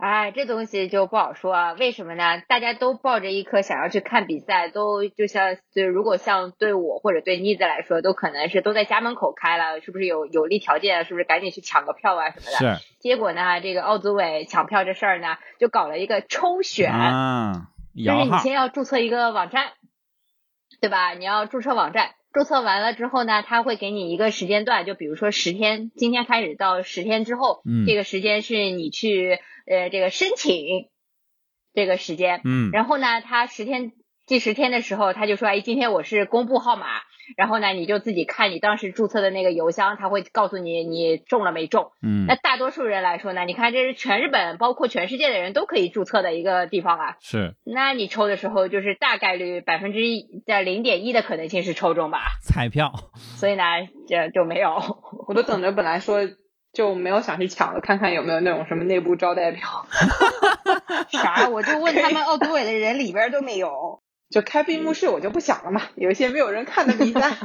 哎，这东西就不好说啊。为什么呢？大家都抱着一颗想要去看比赛，都就像就如果像对我或者对妮子来说，都可能是都在家门口开了，是不是有有利条件？是不是赶紧去抢个票啊什么的？是。结果呢，这个奥组委抢票这事儿呢，就搞了一个抽选，啊，就是你先要注册一个网站，对吧？你要注册网站，注册完了之后呢，他会给你一个时间段，就比如说十天，今天开始到十天之后，嗯，这个时间是你去。呃，这个申请这个时间，嗯，然后呢，他十天第十天的时候，他就说，哎，今天我是公布号码，然后呢，你就自己看你当时注册的那个邮箱，他会告诉你你中了没中，嗯，那大多数人来说呢，你看这是全日本，包括全世界的人都可以注册的一个地方啊，是，那你抽的时候就是大概率百分之一在零点一的可能性是抽中吧，彩票，所以呢，这就没有，我都等着，本来说。就没有想去抢了，看看有没有那种什么内部招待票。啥？我就问他们奥组委的人里边都没有。就开闭幕式我就不想了嘛，有一些没有人看的比赛。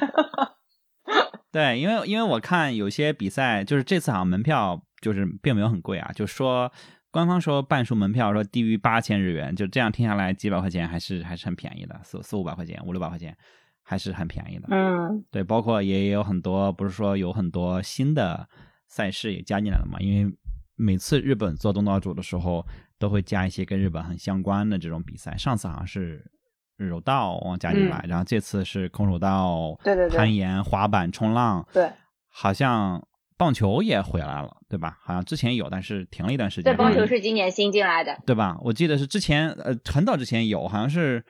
对，因为因为我看有些比赛，就是这次好像门票就是并没有很贵啊，就说官方说半数门票说低于八千日元，就这样听下来几百块钱还是还是很便宜的，四四五百块钱五六百块钱还是很便宜的。嗯，对，包括也有很多不是说有很多新的赛事也加进来了嘛，因为每次日本做东道主的时候都会加一些跟日本很相关的这种比赛，上次好像是。柔道往加进来，然后这次是空手道、对对对攀岩、滑板、冲浪，对，好像棒球也回来了，对吧？好像之前有，但是停了一段时间。对，棒球是今年新进来的，对吧？我记得是之前呃很早之前有，好像是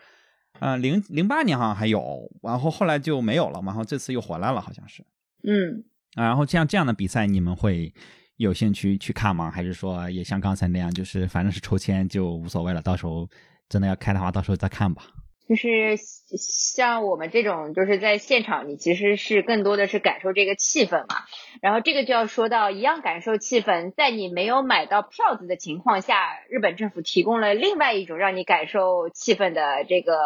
呃零零八年好像还有，然后后来就没有了嘛，然后这次又回来了，好像是。嗯，然后像这样的比赛，你们会有兴趣去看吗？还是说也像刚才那样，就是反正是抽签就无所谓了，到时候真的要开的话，到时候再看吧。就是像我们这种，就是在现场，你其实是更多的是感受这个气氛嘛。然后这个就要说到一样感受气氛，在你没有买到票子的情况下，日本政府提供了另外一种让你感受气氛的这个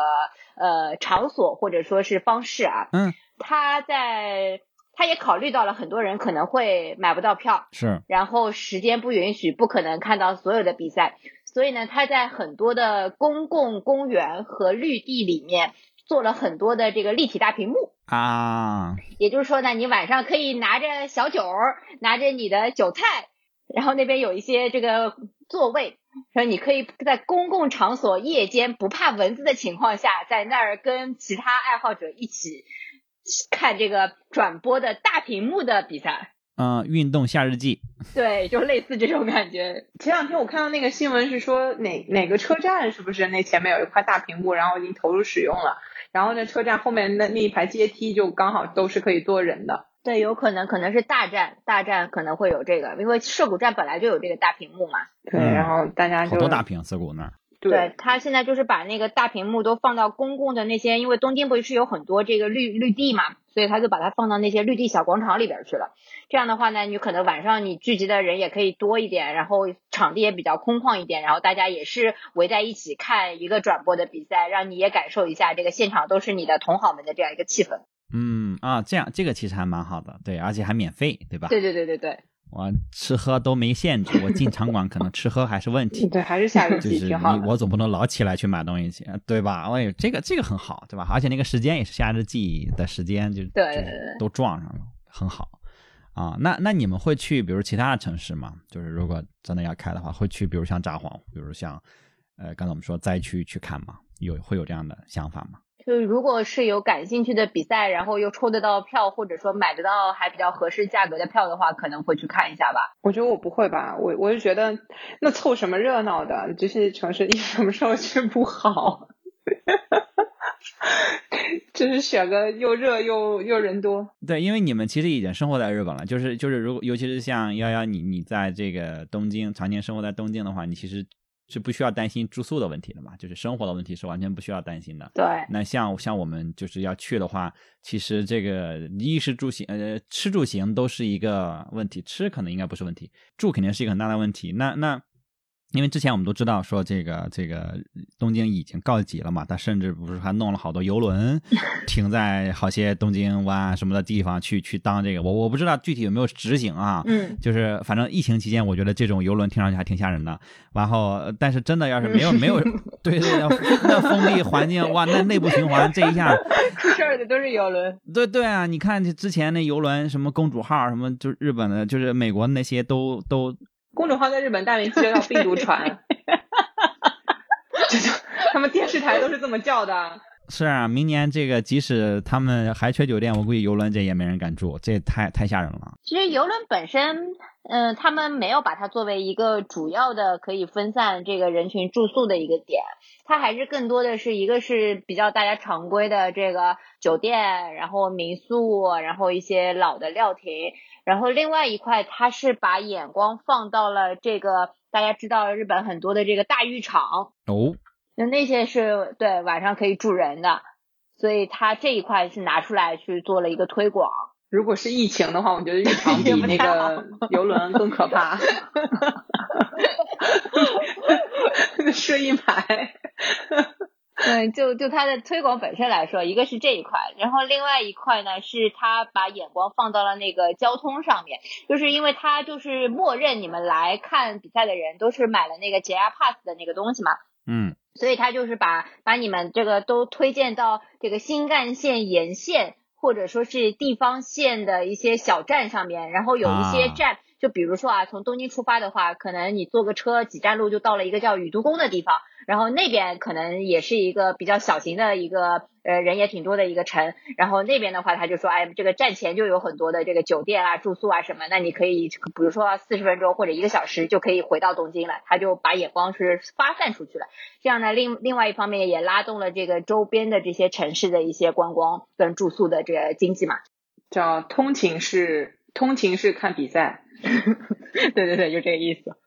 呃场所或者说是方式啊。嗯，他在他也考虑到了很多人可能会买不到票，是，然后时间不允许，不可能看到所有的比赛。所以呢，他在很多的公共公园和绿地里面做了很多的这个立体大屏幕啊。也就是说呢，你晚上可以拿着小酒，拿着你的韭菜，然后那边有一些这个座位，说你可以在公共场所夜间不怕蚊子的情况下，在那儿跟其他爱好者一起看这个转播的大屏幕的比赛。嗯，运动夏日记，对，就类似这种感觉。前两天我看到那个新闻是说哪哪个车站是不是那前面有一块大屏幕，然后已经投入使用了，然后那车站后面那那一排阶梯就刚好都是可以坐人的。对，有可能可能是大站，大站可能会有这个，因为涩谷站本来就有这个大屏幕嘛。对，然后大家就好多大屏涩谷那儿。对他现在就是把那个大屏幕都放到公共的那些，因为东京不是有很多这个绿绿地嘛，所以他就把它放到那些绿地小广场里边去了。这样的话呢，你可能晚上你聚集的人也可以多一点，然后场地也比较空旷一点，然后大家也是围在一起看一个转播的比赛，让你也感受一下这个现场都是你的同好们的这样一个气氛。嗯啊，这样这个其实还蛮好的，对，而且还免费，对吧？对对对对对。我吃喝都没限制，我进场馆可能吃喝还是问题。对，还是夏日季挺好。我总不能老起来去买东西去，对吧？哎，这个这个很好，对吧？而且那个时间也是夏日季的时间，就对都撞上了，很好啊。那那你们会去比如其他的城市吗？就是如果真的要开的话，会去比如像札幌，比如像呃刚才我们说灾区去看吗？有会有这样的想法吗？就如果是有感兴趣的比赛，然后又抽得到票，或者说买得到还比较合适价格的票的话，可能会去看一下吧。我觉得我不会吧，我我就觉得那凑什么热闹的，这些城市 你什么时候去不好？就是选个又热又又人多。对，因为你们其实已经生活在日本了，就是就是如果尤其是像幺幺你你在这个东京常年生活在东京的话，你其实。是不需要担心住宿的问题的嘛？就是生活的问题是完全不需要担心的。对。那像像我们就是要去的话，其实这个衣食住行，呃，吃住行都是一个问题。吃可能应该不是问题，住肯定是一个很大的问题。那那。因为之前我们都知道说这个这个东京已经告急了嘛，他甚至不是还弄了好多游轮 停在好些东京湾什么的地方去去当这个我我不知道具体有没有执行啊，嗯，就是反正疫情期间我觉得这种游轮听上去还挺吓人的。然后但是真的要是没有没有 对对那封闭环境哇，那内部循环这一下 出事儿的都是游轮。对对啊，你看之前那游轮什么公主号什么，就日本的，就是美国那些都都。公主号在日本大名接到病毒传，他们电视台都是这么叫的。是啊，明年这个即使他们还缺酒店，我估计游轮这也没人敢住，这太太吓人了。其实游轮本身，嗯，他们没有把它作为一个主要的可以分散这个人群住宿的一个点，它还是更多的是一个是比较大家常规的这个酒店，然后民宿，然后一些老的料亭。然后另外一块，它是把眼光放到了这个大家知道日本很多的这个大浴场哦，那那些是对晚上可以住人的，所以它这一块是拿出来去做了一个推广。如果是疫情的话，我觉得浴场比那个 游轮更可怕。设一排。嗯，就就它的推广本身来说，一个是这一块，然后另外一块呢，是他把眼光放到了那个交通上面，就是因为他就是默认你们来看比赛的人都是买了那个 JR Pass 的那个东西嘛，嗯，所以他就是把把你们这个都推荐到这个新干线沿线或者说是地方线的一些小站上面，然后有一些站。就比如说啊，从东京出发的话，可能你坐个车几站路就到了一个叫宇都宫的地方，然后那边可能也是一个比较小型的一个呃人也挺多的一个城，然后那边的话他就说，哎，这个站前就有很多的这个酒店啊、住宿啊什么，那你可以比如说四十分钟或者一个小时就可以回到东京了，他就把眼光是发散出去了，这样呢，另另外一方面也拉动了这个周边的这些城市的一些观光跟住宿的这个经济嘛，叫通勤式通勤是看比赛。对对对，就这个意思，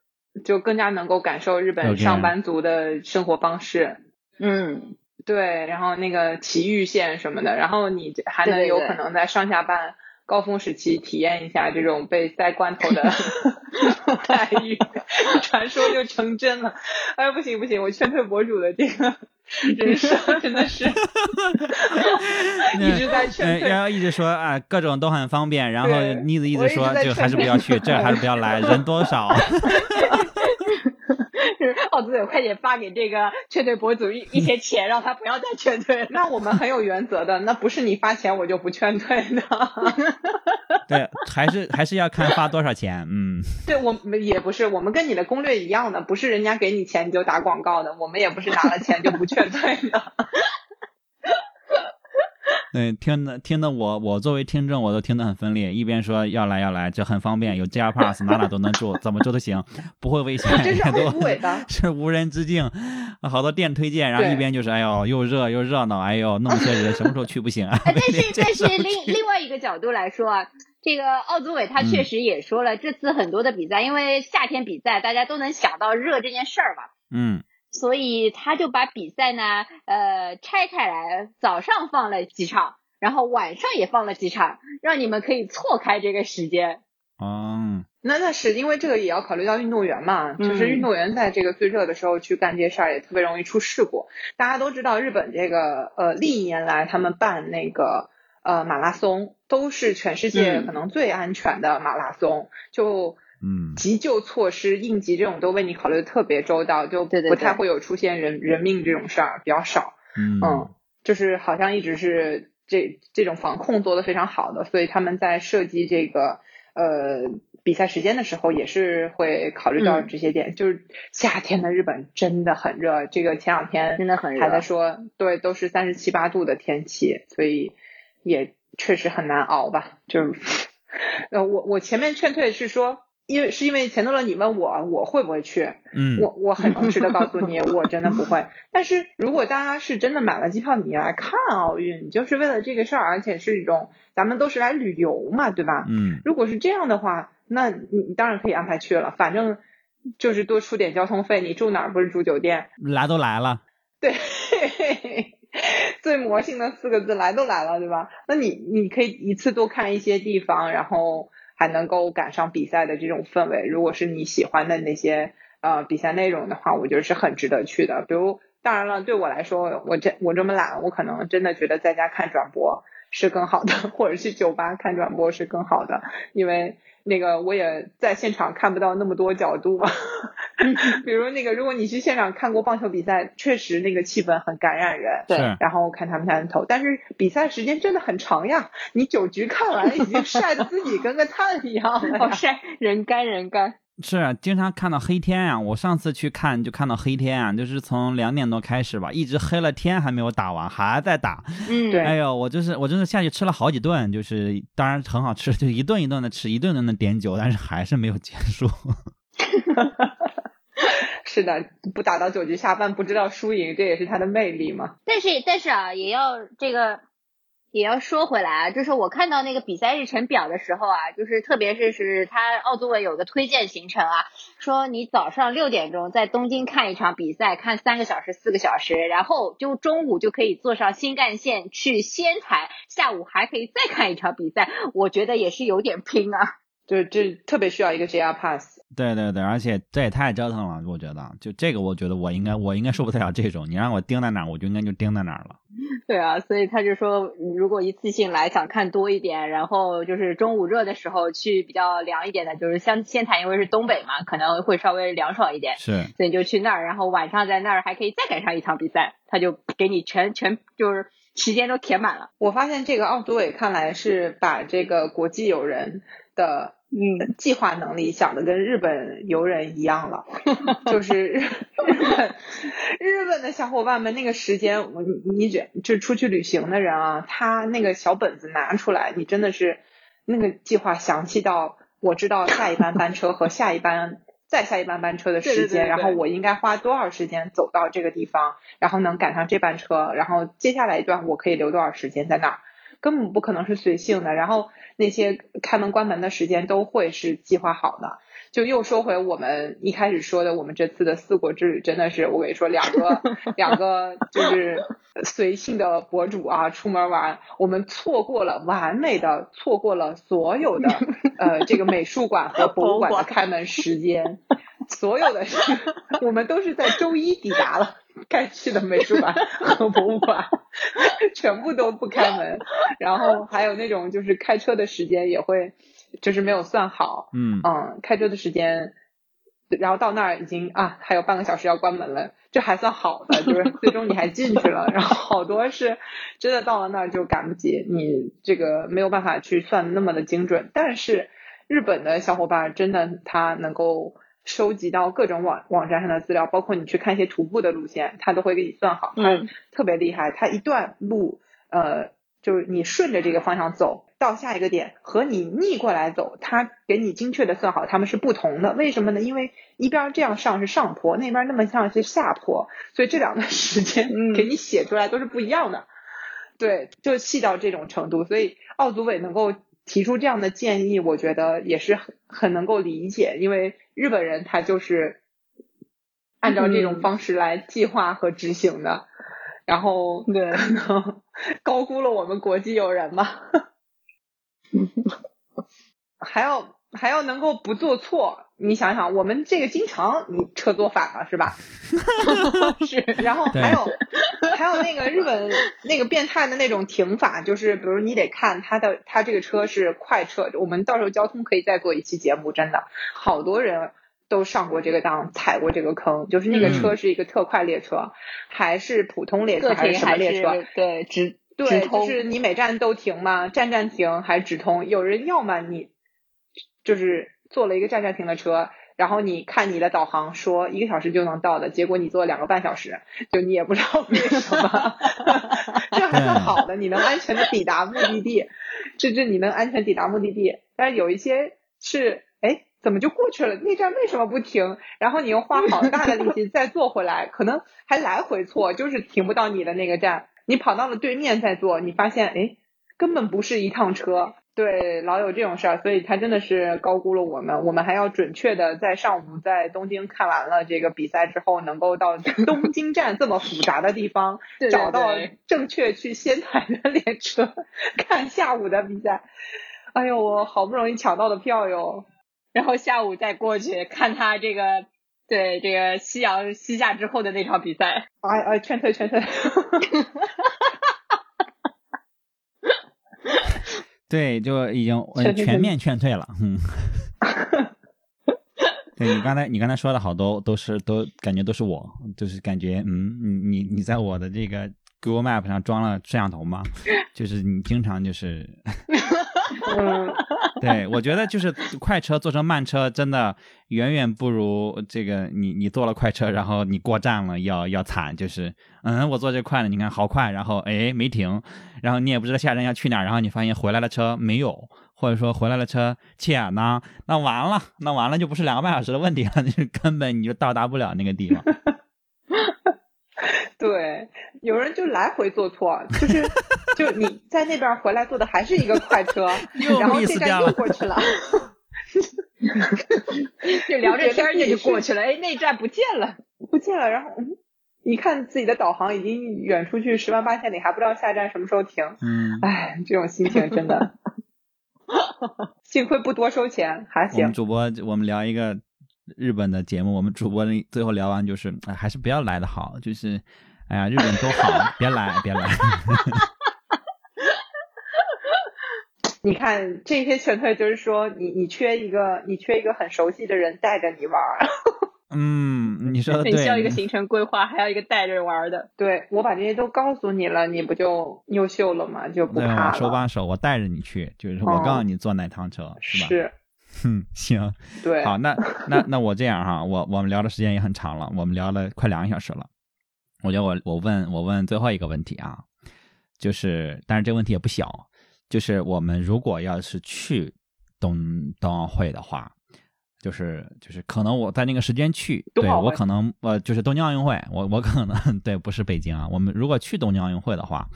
就更加能够感受日本上班族的生活方式。嗯，对，然后那个埼玉线什么的，然后你还能有可能在上下班高峰时期体验一下这种被塞罐头的 待遇，传说就成真了。哎，不行不行，我劝退博主的这个。人生真的是。一直在劝退，然后一直说啊，各种都很方便，然后妮子一直说，就还是不要去，这还是不要来，人多少。奥子伟，快点发给这个劝退博主一 一些钱，让他不要再劝退。那我们很有原则的，那不是你发钱我就不劝退的。对，还是还是要看发多少钱，嗯。对我们也不是，我们跟你的攻略一样的，不是人家给你钱你就打广告的，我们也不是拿了钱就不劝退的。对，听的听的我我作为听众我都听得很分裂，一边说要来要来，这很方便，有 JR Pass 哪哪都能住，怎么住都行，不会危险，这是多的，是无人之境，好多店推荐，然后一边就是哎呦又热又热闹，哎呦那么些人什么时候去不行啊？但是但是另另外一个角度来说啊，这个奥组委他确实也说了，这次很多的比赛，因为夏天比赛大家都能想到热这件事儿吧？嗯。所以他就把比赛呢，呃，拆开来，早上放了几场，然后晚上也放了几场，让你们可以错开这个时间。嗯，那那是因为这个也要考虑到运动员嘛，就是运动员在这个最热的时候去干这些事儿，也特别容易出事故。大家都知道，日本这个呃历年来他们办那个呃马拉松，都是全世界可能最安全的马拉松，就。嗯，急救措施、应急这种都为你考虑的特别周到，就不太会有出现人人命这种事儿，比较少。嗯，就是好像一直是这这种防控做的非常好的，所以他们在设计这个呃比赛时间的时候，也是会考虑到这些点。就是夏天的日本真的很热，这个前两天真的很热，还在说对，都是三十七八度的天气，所以也确实很难熬吧。就 呃，我我前面劝退是说。因为是因为钱多了，你问我我会不会去？嗯，我我很诚实的告诉你，我真的不会。但是如果大家是真的买了机票，你来看奥运，你就是为了这个事儿，而且是一种咱们都是来旅游嘛，对吧？嗯，如果是这样的话，那你当然可以安排去了，反正就是多出点交通费，你住哪儿不是住酒店？来都来了，对，最魔性的四个字，来都来了，对吧？那你你可以一次多看一些地方，然后。还能够赶上比赛的这种氛围，如果是你喜欢的那些呃比赛内容的话，我觉得是很值得去的。比如，当然了，对我来说，我这我这么懒，我可能真的觉得在家看转播是更好的，或者去酒吧看转播是更好的，因为。那个我也在现场看不到那么多角度，比如那个如果你去现场看过棒球比赛，确实那个气氛很感染人，对，然后看他们才能投，但是比赛时间真的很长呀，你九局看完已经晒得自己跟个炭一样了，好晒，人干人干。是经常看到黑天啊！我上次去看就看到黑天啊，就是从两点多开始吧，一直黑了天还没有打完，还在打。嗯，对。哎呦，我就是我真是下去吃了好几顿，就是当然很好吃，就一顿一顿的吃，一顿顿的点酒，但是还是没有结束。是的，不打到九局下半不知道输赢，这也是它的魅力嘛。但是但是啊，也要这个。也要说回来啊，就是我看到那个比赛日程表的时候啊，就是特别是是他奥组委有个推荐行程啊，说你早上六点钟在东京看一场比赛，看三个小时、四个小时，然后就中午就可以坐上新干线去仙台，下午还可以再看一场比赛，我觉得也是有点拼啊。就这特别需要一个 JR Pass。对对对，而且这也太折腾了，我觉得，就这个，我觉得我应该，我应该受不了这种。你让我盯在哪儿，我就应该就盯在哪儿了。对啊，所以他就说，如果一次性来想看多一点，然后就是中午热的时候去比较凉一点的，就是像仙台，因为是东北嘛，可能会稍微凉爽一点。是，所以你就去那儿，然后晚上在那儿还可以再赶上一场比赛，他就给你全全就是时间都填满了。我发现这个奥组委看来是把这个国际友人的。嗯，计划能力想的跟日本游人一样了，就是日本 日本的小伙伴们那个时间，我你这就出去旅行的人啊，他那个小本子拿出来，你真的是那个计划详细到我知道下一班班车和下一班再下一班班车的时间，然后我应该花多少时间走到这个地方，然后能赶上这班车，然后接下来一段我可以留多少时间在那儿。根本不可能是随性的，然后那些开门关门的时间都会是计划好的。就又说回我们一开始说的，我们这次的四国之旅真的是，我跟你说，两个 两个就是随性的博主啊，出门玩，我们错过了完美的错过了所有的 呃这个美术馆和博物馆的开门时间，所有的事我们都是在周一抵达了。该去的美术馆和博物馆全部都不开门，然后还有那种就是开车的时间也会就是没有算好，嗯嗯，开车的时间，然后到那儿已经啊还有半个小时要关门了，这还算好的，就是最终你还进去了，然后好多是真的到了那儿就赶不及，你这个没有办法去算那么的精准，但是日本的小伙伴真的他能够。收集到各种网网站上的资料，包括你去看一些徒步的路线，他都会给你算好。嗯，特别厉害，他一段路，呃，就是你顺着这个方向走到下一个点，和你逆过来走，他给你精确的算好，他们是不同的。为什么呢？因为一边这样上是上坡，那边那么上是下坡，所以这两段 时间给你写出来都是不一样的。对，就细到这种程度，所以奥组委能够。提出这样的建议，我觉得也是很很能够理解，因为日本人他就是按照这种方式来计划和执行的，然后对，高估了我们国际友人嘛，还要还要能够不做错。你想想，我们这个经常你车坐反了是吧？是，然后还有还有那个日本那个变态的那种停法，就是比如你得看他的他这个车是快车，我们到时候交通可以再做一期节目，真的好多人都上过这个当，踩过这个坑，就是那个车是一个特快列车，还是普通列车还是什么列车？对，直对，就是你每站都停吗？站站停还是直通？有人要么你就是。坐了一个站站停的车，然后你看你的导航说一个小时就能到的，结果你坐了两个半小时，就你也不知道为什么，这还算好的，你能安全的抵达目的地，这这你能安全抵达目的地。但是有一些是，哎，怎么就过去了？那站为什么不停？然后你又花好大的力气再坐回来，可能还来回错，就是停不到你的那个站，你跑到了对面再坐，你发现哎，根本不是一趟车。对，老有这种事儿，所以他真的是高估了我们。我们还要准确的在上午在东京看完了这个比赛之后，能够到 东京站这么复杂的地方 找到正确去仙台的列车看下午的比赛。哎呦，我好不容易抢到的票哟，然后下午再过去看他这个对这个夕阳西下之后的那场比赛。哎哎，劝退劝退。对，就已经全面劝退了。嗯，对你刚才你刚才说的好多都是都感觉都是我，就是感觉嗯，你你你在我的这个 Google Map 上装了摄像头吗？就是你经常就是。嗯，对，我觉得就是快车做成慢车，真的远远不如这个你你坐了快车，然后你过站了要要惨。就是嗯，我坐这快了，你看好快，然后哎没停，然后你也不知道下站要去哪，然后你发现回来的车没有，或者说回来的车欠呢，那完了，那完了就不是两个半小时的问题了，那根本你就到达不了那个地方。对，有人就来回坐错，就是就你在那边回来坐的还是一个快车，然后这站又过去了，就聊着天儿就过去了，哎，那站不见了，不见了，然后嗯，一看自己的导航已经远出去十万八千里，还不知道下站什么时候停，嗯，哎，这种心情真的，幸亏不多收钱，还行。我们主播，我们聊一个日本的节目，我们主播最后聊完就是，哎，还是不要来的好，就是。哎呀，日本多好，别来，别来。你看这些劝退，就是说你你缺一个，你缺一个很熟悉的人带着你玩。嗯，你说的对。你需要一个行程规划，还要一个带着玩的。对，我把这些都告诉你了，你不就优秀了吗？就不怕了。手把手，我带着你去，就是我告诉你坐哪趟车，是吧？是。哼，行。对。好，那那那我这样哈，我我们聊的时间也很长了，我们聊了快两个小时了。我觉得我我问我问最后一个问题啊，就是，但是这个问题也不小，就是我们如果要是去冬冬奥会的话，就是就是可能我在那个时间去，对我可能呃就是东京奥运会，我我可能对不是北京啊，我们如果去东京奥运会的话，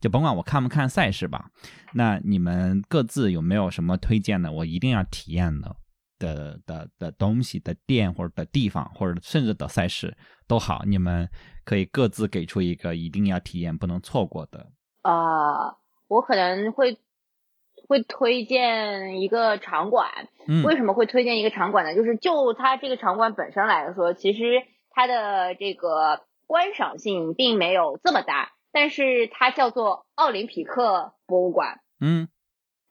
就甭管我看不看赛事吧，那你们各自有没有什么推荐的，我一定要体验的的的的东西的店或者的地方，或者甚至的赛事都好，你们。可以各自给出一个一定要体验、不能错过的。啊，我可能会会推荐一个场馆。嗯。为什么会推荐一个场馆呢？就是就它这个场馆本身来说，其实它的这个观赏性并没有这么大，但是它叫做奥林匹克博物馆。嗯。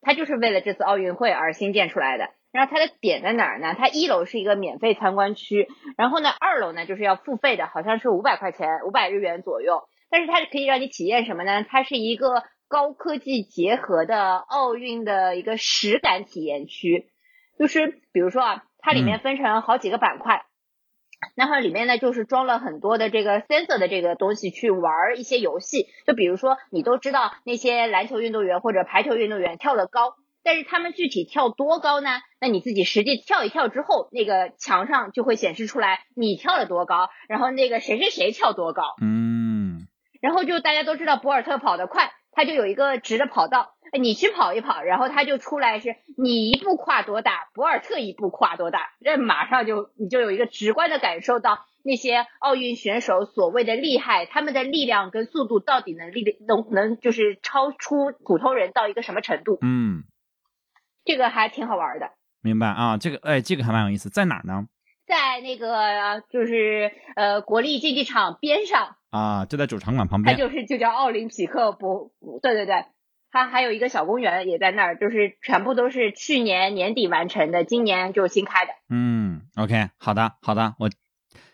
它就是为了这次奥运会而新建出来的。然后它的点在哪儿呢？它一楼是一个免费参观区，然后呢，二楼呢就是要付费的，好像是五百块钱，五百日元左右。但是它是可以让你体验什么呢？它是一个高科技结合的奥运的一个实感体验区，就是比如说啊，它里面分成好几个板块，然后里面呢就是装了很多的这个 sensor 的这个东西去玩一些游戏，就比如说你都知道那些篮球运动员或者排球运动员跳得高。但是他们具体跳多高呢？那你自己实际跳一跳之后，那个墙上就会显示出来你跳了多高，然后那个谁谁谁跳多高。嗯。然后就大家都知道博尔特跑得快，他就有一个直的跑道，你去跑一跑，然后他就出来是你一步跨多大，博尔特一步跨多大，这马上就你就有一个直观的感受到那些奥运选手所谓的厉害，他们的力量跟速度到底能力能能就是超出普通人到一个什么程度。嗯。这个还挺好玩的，明白啊？这个哎，这个还蛮有意思，在哪儿呢？在那个就是呃国立竞技场边上啊，就在主场馆旁边。它就是就叫奥林匹克博，对对对，它还有一个小公园也在那儿，就是全部都是去年年底完成的，今年就新开的。嗯，OK，好的好的，我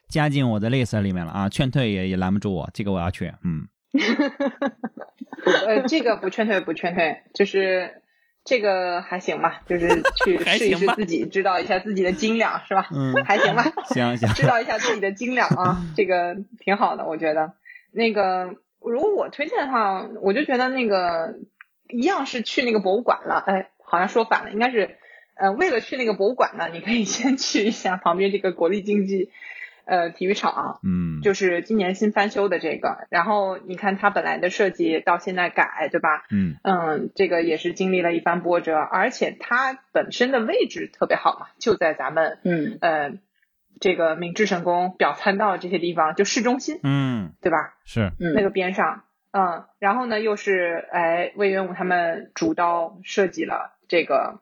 加进我的 list 里面了啊，劝退也也拦不住我，这个我要去。嗯，呃，这个不劝退不劝退，就是。这个还行吧，就是去 试一试自己，知道一下自己的斤两，是吧？嗯，还行吧。行行，知道一下自己的斤两啊，这个挺好的，我觉得。那个，如果我推荐的话，我就觉得那个一样是去那个博物馆了。哎，好像说反了，应该是，呃，为了去那个博物馆呢，你可以先去一下旁边这个国立竞技。呃，体育场，嗯，就是今年新翻修的这个，然后你看它本来的设计到现在改，对吧？嗯嗯，这个也是经历了一番波折，而且它本身的位置特别好嘛，就在咱们嗯呃这个明治神宫表参道这些地方，就市中心，嗯，对吧？是，那个边上，嗯，然后呢又是哎魏元武他们主刀设计了这个。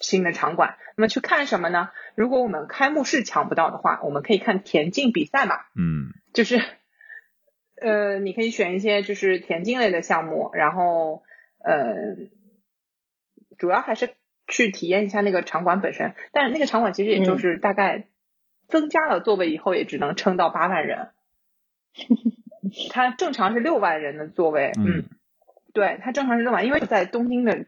新的场馆，那么去看什么呢？如果我们开幕式抢不到的话，我们可以看田径比赛嘛。嗯，就是，呃，你可以选一些就是田径类的项目，然后呃，主要还是去体验一下那个场馆本身。但是那个场馆其实也就是大概增加了座位以后，也只能撑到八万人。它正常是六万人的座位，嗯，对，它正常是六万，因为在东京的。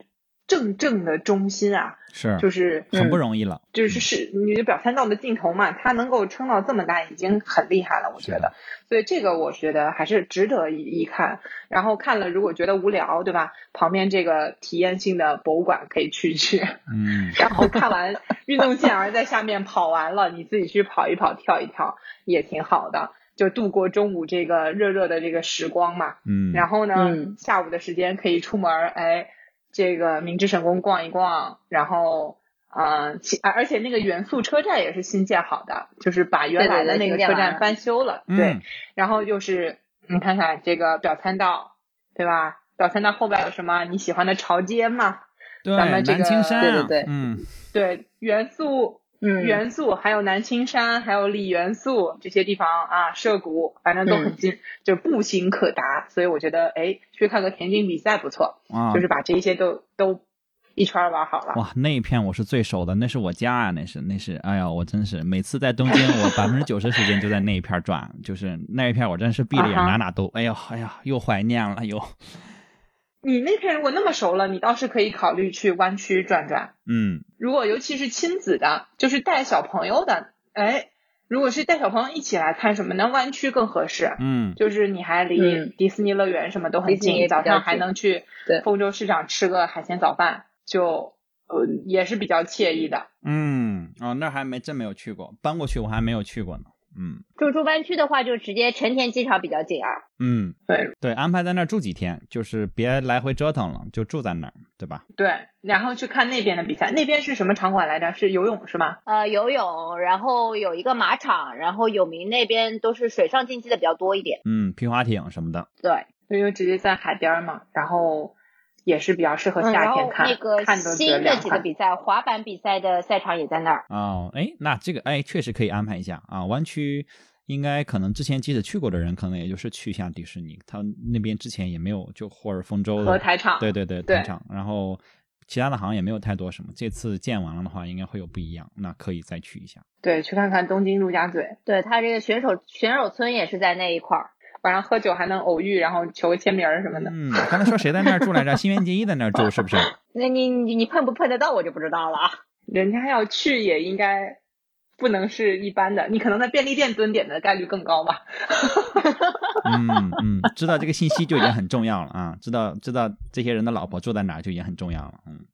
正正的中心啊，是就是很不容易了，就是是你的表参道的尽头嘛，它能够撑到这么大，已经很厉害了，我觉得。所以这个我觉得还是值得一一看。然后看了，如果觉得无聊，对吧？旁边这个体验性的博物馆可以去去。嗯。然后看完运动健儿在下面跑完了，你自己去跑一跑、跳一跳也挺好的。就度过中午这个热热的这个时光嘛。嗯，然后呢，嗯下午的时间可以出门儿，哎，这个明治神宫逛一逛，然后。嗯，其而而且那个元素车站也是新建好的，就是把原来的那个车站翻修了，嗯对。然后就是你看看这个表参道，对吧？表参道后边有什么你喜欢的潮街嘛？对，咱们这个南青山，对对对嗯对，元素嗯，元素，还有南青山，还有李元素这些地方啊，涉谷，反正都很近，就步行可达。所以我觉得，哎，去看个田径比赛不错，啊，就是把这些都都一圈玩好了。哇，那一片我是最熟的，那是我家啊，那是那是，哎呀，我真是每次在东京，我百分之九十时间就在那一片转，就是那一片我真是闭着眼哪哪都，哎呀哎呀，又怀念了又，你那片如果那么熟了，你倒是可以考虑去湾区转转。嗯如果尤其是亲子的，就是带小朋友的，哎，如果是带小朋友一起来看什么那？湾区更合适。嗯就是你还离嗯迪士尼乐园什么都很近，早上还能去对丰州市场吃个海鲜早饭，就呃也是比较惬意的。嗯，哦，那还没真没有去过，搬过去我还没有去过呢，嗯住住湾区的话，就直接成田机场比较近啊。嗯，对对，安排在那儿住几天，就是别来回折腾了，就住在那儿，对吧？对，然后去看那边的比赛，那边是什么场馆来着？是游泳是吗？呃，游泳，然后有一个马场，然后有名那边都是水上竞技的比较多一点。嗯，皮划艇什么的，对，因为直接在海边嘛，然后也是比较适合夏天看，那个新的。几个比赛，滑板比赛的赛场也在那儿。哦，哎，那这个哎确实可以安排一下啊。湾区应该可能之前即使去过的人，可能也就是去一下迪士尼，他那边之前也没有就或者丰州的和台场对对对，对台场，然后其他的好像也没有太多什么。这次建完了的话，应该会有不一样，那可以再去一下。对，去看看东京陆家嘴，对，他这个选手选手村也是在那一块儿。晚上喝酒还能偶遇，然后求个签名儿什么的。嗯，刚才说谁在那儿住来着？新垣结衣在那儿住是不是？那你你你碰不碰得到我就不知道了啊。人家要去也应该不能是一般的，你可能在便利店蹲点的概率更高吧。嗯嗯，知道这个信息就已经很重要了啊，知道知道这些人的老婆住在哪儿就已经很重要了。嗯，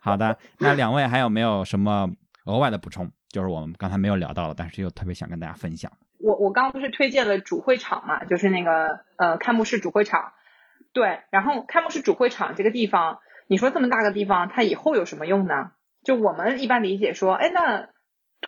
好的，那两位还有没有什么额外的补充？就是我们刚才没有聊到的，但是又特别想跟大家分享。我我刚刚不是推荐了主会场嘛，就是那个呃开幕式主会场，对，然后开幕式主会场这个地方，你说这么大个地方，它以后有什么用呢？就我们一般理解说，哎，那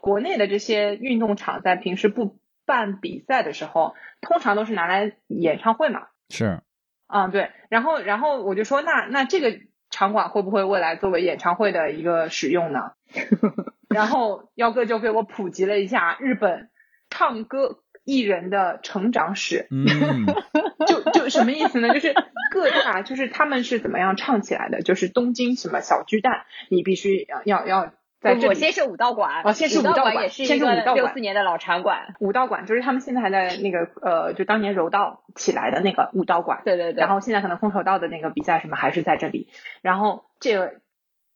国内的这些运动场在平时不办比赛的时候，通常都是拿来演唱会嘛，是，嗯，对，然后然后我就说，那那这个场馆会不会未来作为演唱会的一个使用呢？然后耀哥就给我普及了一下日本唱歌艺人的成长史，嗯 就就什么意思呢？就是各大就是他们是怎么样唱起来的？就是东京什么小巨蛋，你必须要要要在这里我先是武道馆，哦先是武道馆道也是先一个是武道馆六四年的老场馆。武道馆，就是他们现在还在那个呃，就当年柔道起来的那个武道馆。对对对，然后现在可能空手道的那个比赛什么还是在这里，然后这个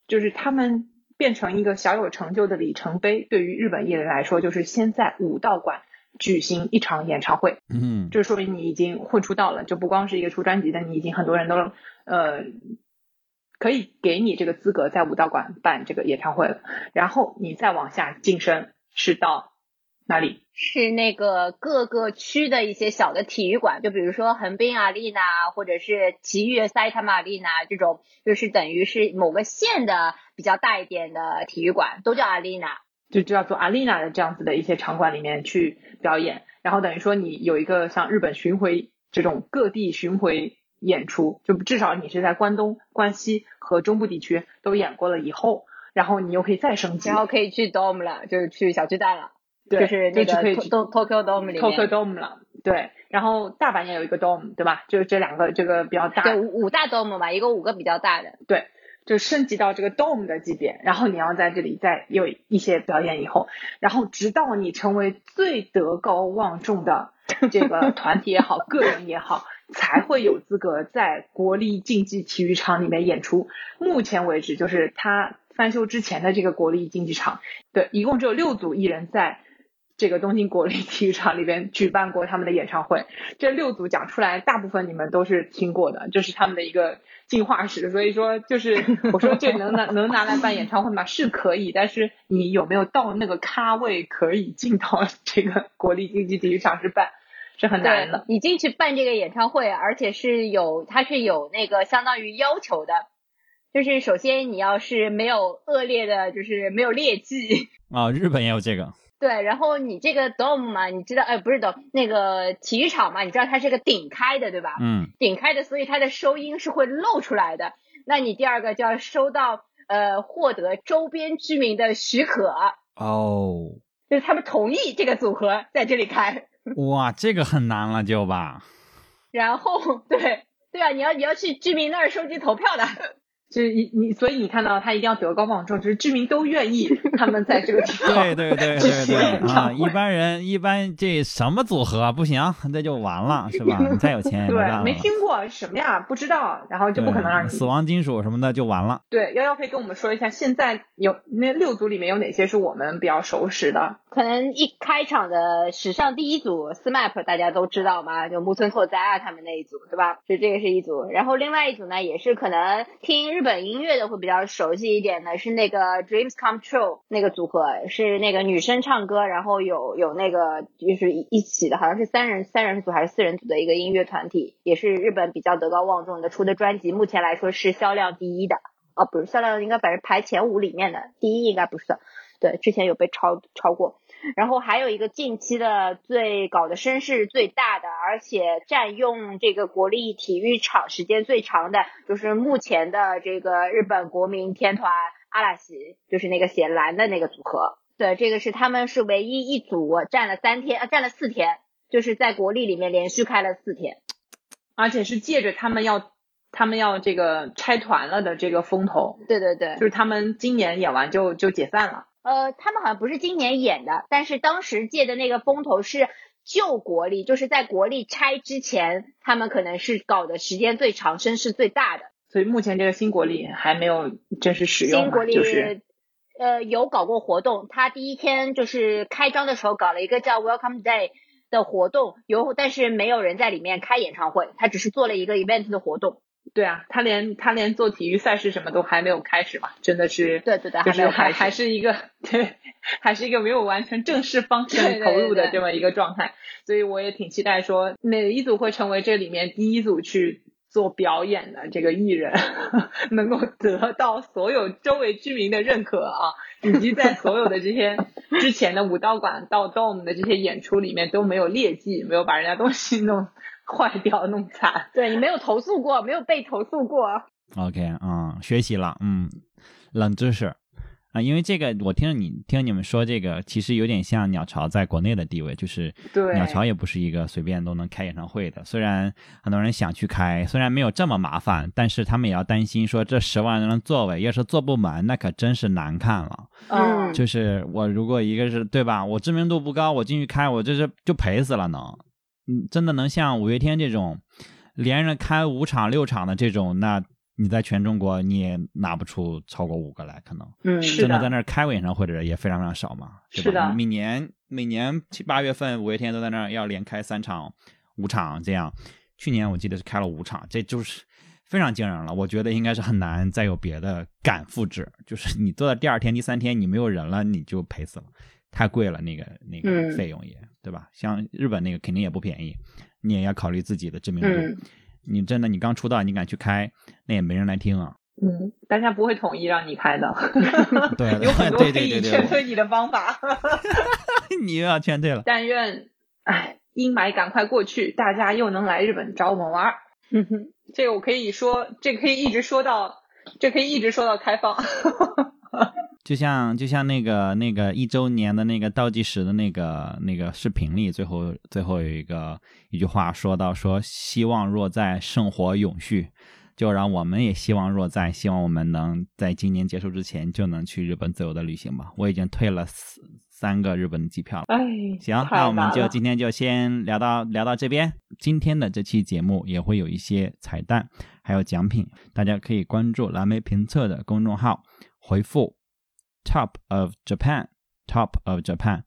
就是他们变成一个小有成就的里程碑，对于日本艺人来说，就是先在武道馆举行一场演唱会，嗯。这说明你已经混出道了，就不光是一个出专辑的，你已经很多人都呃可以给你这个资格在武道馆办这个演唱会了，然后你再往下晋升是到哪里？是那个各个区的一些小的体育馆，就比如说横滨阿丽娜，或者是埼玉塞塔玛丽娜这种，就是等于是某个县的比较大一点的体育馆，都叫阿丽娜。就叫做 arena 的这样子的一些场馆里面去表演，然后等于说你有一个像日本巡回这种各地巡回演出，就至少你是在关东、关西和中部地区都演过了以后，然后你又可以再升级然后可以去 Dome 了，就是去小巨蛋了，对就是那个就可以去 To- Tokyo Dome 里 Tokyo Dome 了，对，然后大阪也有一个 Dome，对吧？就这两个这个比较大，对五五大 Dome 吧，一个五个比较大的。对，就升级到这个 dome 的级别，然后你要在这里再有一些表演以后，然后直到你成为最德高望重的 这个团体也好，个人也好，才会有资格在国立竞技体育场里面演出。目前为止，就是他翻修之前的这个国立竞技场，对，一共只有六组艺人在这个东京国立体育场里边举办过他们的演唱会。这六组讲出来，大部分你们都是听过的，这是他们的一个进化史。所以说，就是 我说这能拿能拿来办演唱会吗？是可以，但是你有没有到那个咖位可以进到这个国立竞技体育场是办？是很难的。你进去办这个演唱会，而且是有它是有那个相当于要求的，就是首先你要是没有恶劣的，就是没有劣迹。啊，日本也有这个。对，然后你这个 dome 嘛，你知道，哎，不是 dome，那个体育场嘛，你知道它是个顶开的，对吧？嗯。顶开的，所以它的收音是会露出来的。那你第二个就要收到呃，获得周边居民的许可。哦。就是他们同意这个组合在这里开。哇，这个很难了，就吧。然后，对对啊，你要你要去居民那儿收集投票的。就是你你，所以你看到他一定要德高望重，就是居民都愿意他们在这个地方。对对对对对啊！一般人一般这什么组合不行，那就完了，是吧？你再有钱也对，没听过什么呀，不知道，然后就不可能让你。死亡金属什么的就完了。对，幺幺可以跟我们说一下，现在有那六组里面有哪些是我们比较熟识的？可能一开场的史上第一组 SMAP 大家都知道吗？就木村拓哉啊他们那一组，对吧？就这个是一组，然后另外一组呢，也是可能听日本音乐的会比较熟悉一点的，是那个 Dreams Come True 那个组合，是那个女生唱歌，然后有有那个就是一一起的，好像是三人三人组还是四人组的一个音乐团体，也是日本比较德高望重的，出的专辑目前来说是销量第一的，啊，不是销量应该反正排前五里面的第一应该不是，对，之前有被超超过。然后还有一个近期的最搞的声势最大的，而且占用这个国立体育场时间最长的，就是目前的这个日本国民天团阿拉西，就是那个写蓝的那个组合。对，这个是他们是唯一一组占了三天，啊，占了四天，就是在国立里面连续开了四天，而且是借着他们要他们要这个拆团了的这个风头。对对对，就是他们今年演完就就解散了。呃，他们好像不是今年演的，但是当时借的那个风头是旧国力，就是在国力拆之前，他们可能是搞的时间最长、声势最大的。所以目前这个新国力还没有正式使用。新国力就是呃有搞过活动，他第一天就是开张的时候搞了一个叫 Welcome Day 的活动，有但是没有人在里面开演唱会，他只是做了一个 event 的活动。对啊，他连他连做体育赛事什么都还没有开始嘛，真的是，对对对，就是还还是一个对，还是一个没有完全正式方向投入的这么一个状态，所以我也挺期待说哪一组会成为这里面第一组去做表演的这个艺人，能够得到所有周围居民的认可啊，以及在所有的这些 之前的武道馆到 Dome 的这些演出里面都没有劣迹，没有把人家东西弄。坏掉弄惨，对你没有投诉过，没有被投诉过。OK，嗯，学习了，嗯，冷知识啊，因为这个我听你听你们说这个，其实有点像鸟巢在国内的地位，就是鸟巢也不是一个随便都能开演唱会的。虽然很多人想去开，虽然没有这么麻烦，但是他们也要担心说这十万人的座位要是坐不满，那可真是难看了。嗯，就是我如果一个是对吧，我知名度不高，我进去开，我这是就赔死了能。嗯，真的能像五月天这种连着开五场六场的这种，那你在全中国你也拿不出超过五个来，可能。嗯，真的在那儿开过演唱会的人也非常非常少嘛，是的。每年每年七八月份五月天都在那儿要连开三场五场这样，去年我记得是开了五场，这就是非常惊人了。我觉得应该是很难再有别的敢复制，就是你做到第二天第三天你没有人了，你就赔死了。太贵了，那个那个费用也对吧？像日本那个肯定也不便宜，你也要考虑自己的知名度。你真的你刚出道，你敢去开，那也没人来听啊。嗯，大家不会统一让你开的。对，有很多可以劝退你的方法。你又要劝退了。但愿，哎，阴霾赶快过去，大家又能来日本找我们玩。这个我可以说，这可以一直说到，这可以一直说到开放。就像就像那个那个一周年的那个倒计时的那个那个视频里，最后最后有一个一句话说到说希望若在，圣火永续，就让我们也希望若在，希望我们能在今年结束之前就能去日本自由的旅行吧。我已经退了三三个日本的机票了。哎，行，那我们就今天就先聊到聊到这边。今天的这期节目也会有一些彩蛋，还有奖品，大家可以关注蓝莓评测的公众号，回复。Top of Japan, Top of Japan，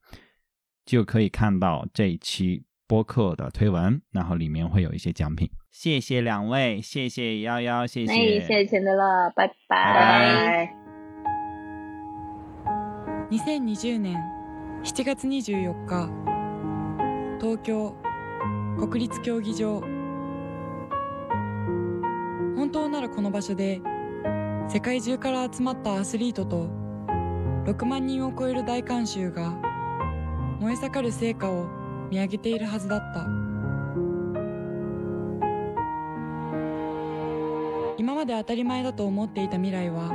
就可以看到这一期播客的推文，然后里面会有一些奖品。谢谢两位，谢谢幺幺，谢谢，谢谢钱德勒，拜拜。拜。2020年7月24日東京国立競技場本当ならこの場所で 世界中から集まったアスリートと6万人を超える大観衆が燃え盛る成果を見上げているはずだった。今まで当たり前だと思っていた未来は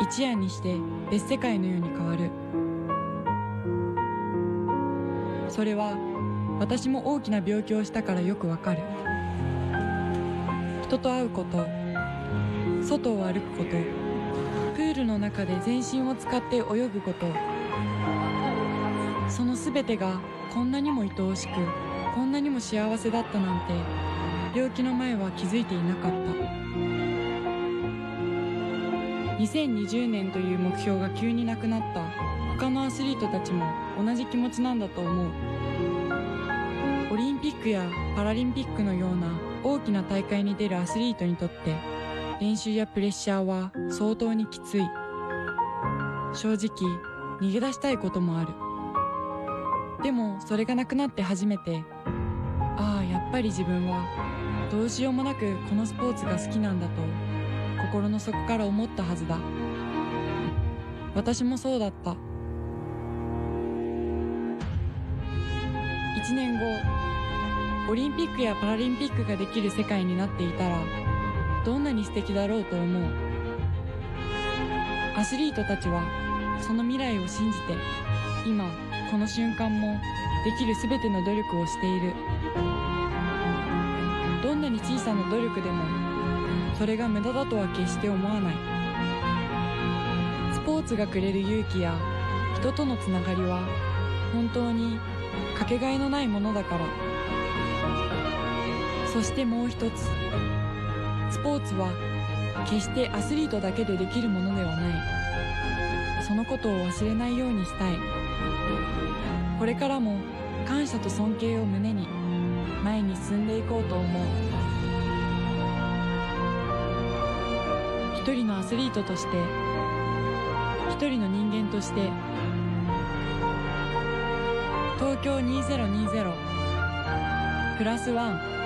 一夜にして別世界のように変わる。それは私も大きな病気をしたからよくわかる。人と会うこと外を歩くこと。プールの中で全身を使って泳ぐこと。その全てがこんなにも愛おしくこんなにも幸せだったなんて病気の前は気づいていなかった。2020年という目標が急になくなった。他のアスリートたちも同じ気持ちなんだと思う。オリンピックやパラリンピックのような大きな大会に出るアスリートにとって練習やプレッシャーは相当にきつい。正直逃げ出したいこともある。でもそれがなくなって初めてああやっぱり自分はどうしようもなくこのスポーツが好きなんだと心の底から思ったはずだ。私もそうだった。1年後オリンピックやパラリンピックができる世界になっていたらどんなに素敵だろうと思う。アスリートたちはその未来を信じて今この瞬間もできる全ての努力をしている。どんなに小さな努力でもそれが無駄だとは決して思わない。スポーツがくれる勇気や人とのつながりは本当にかけがえのないものだから。そしてもう一つポーツは決してアスリートだけでできるものではない。そのことを忘れないようにしたい。これからも感謝と尊敬を胸に前に進んでいこうと思う。一人のアスリートとして一人の人間として東京2020プラスワン。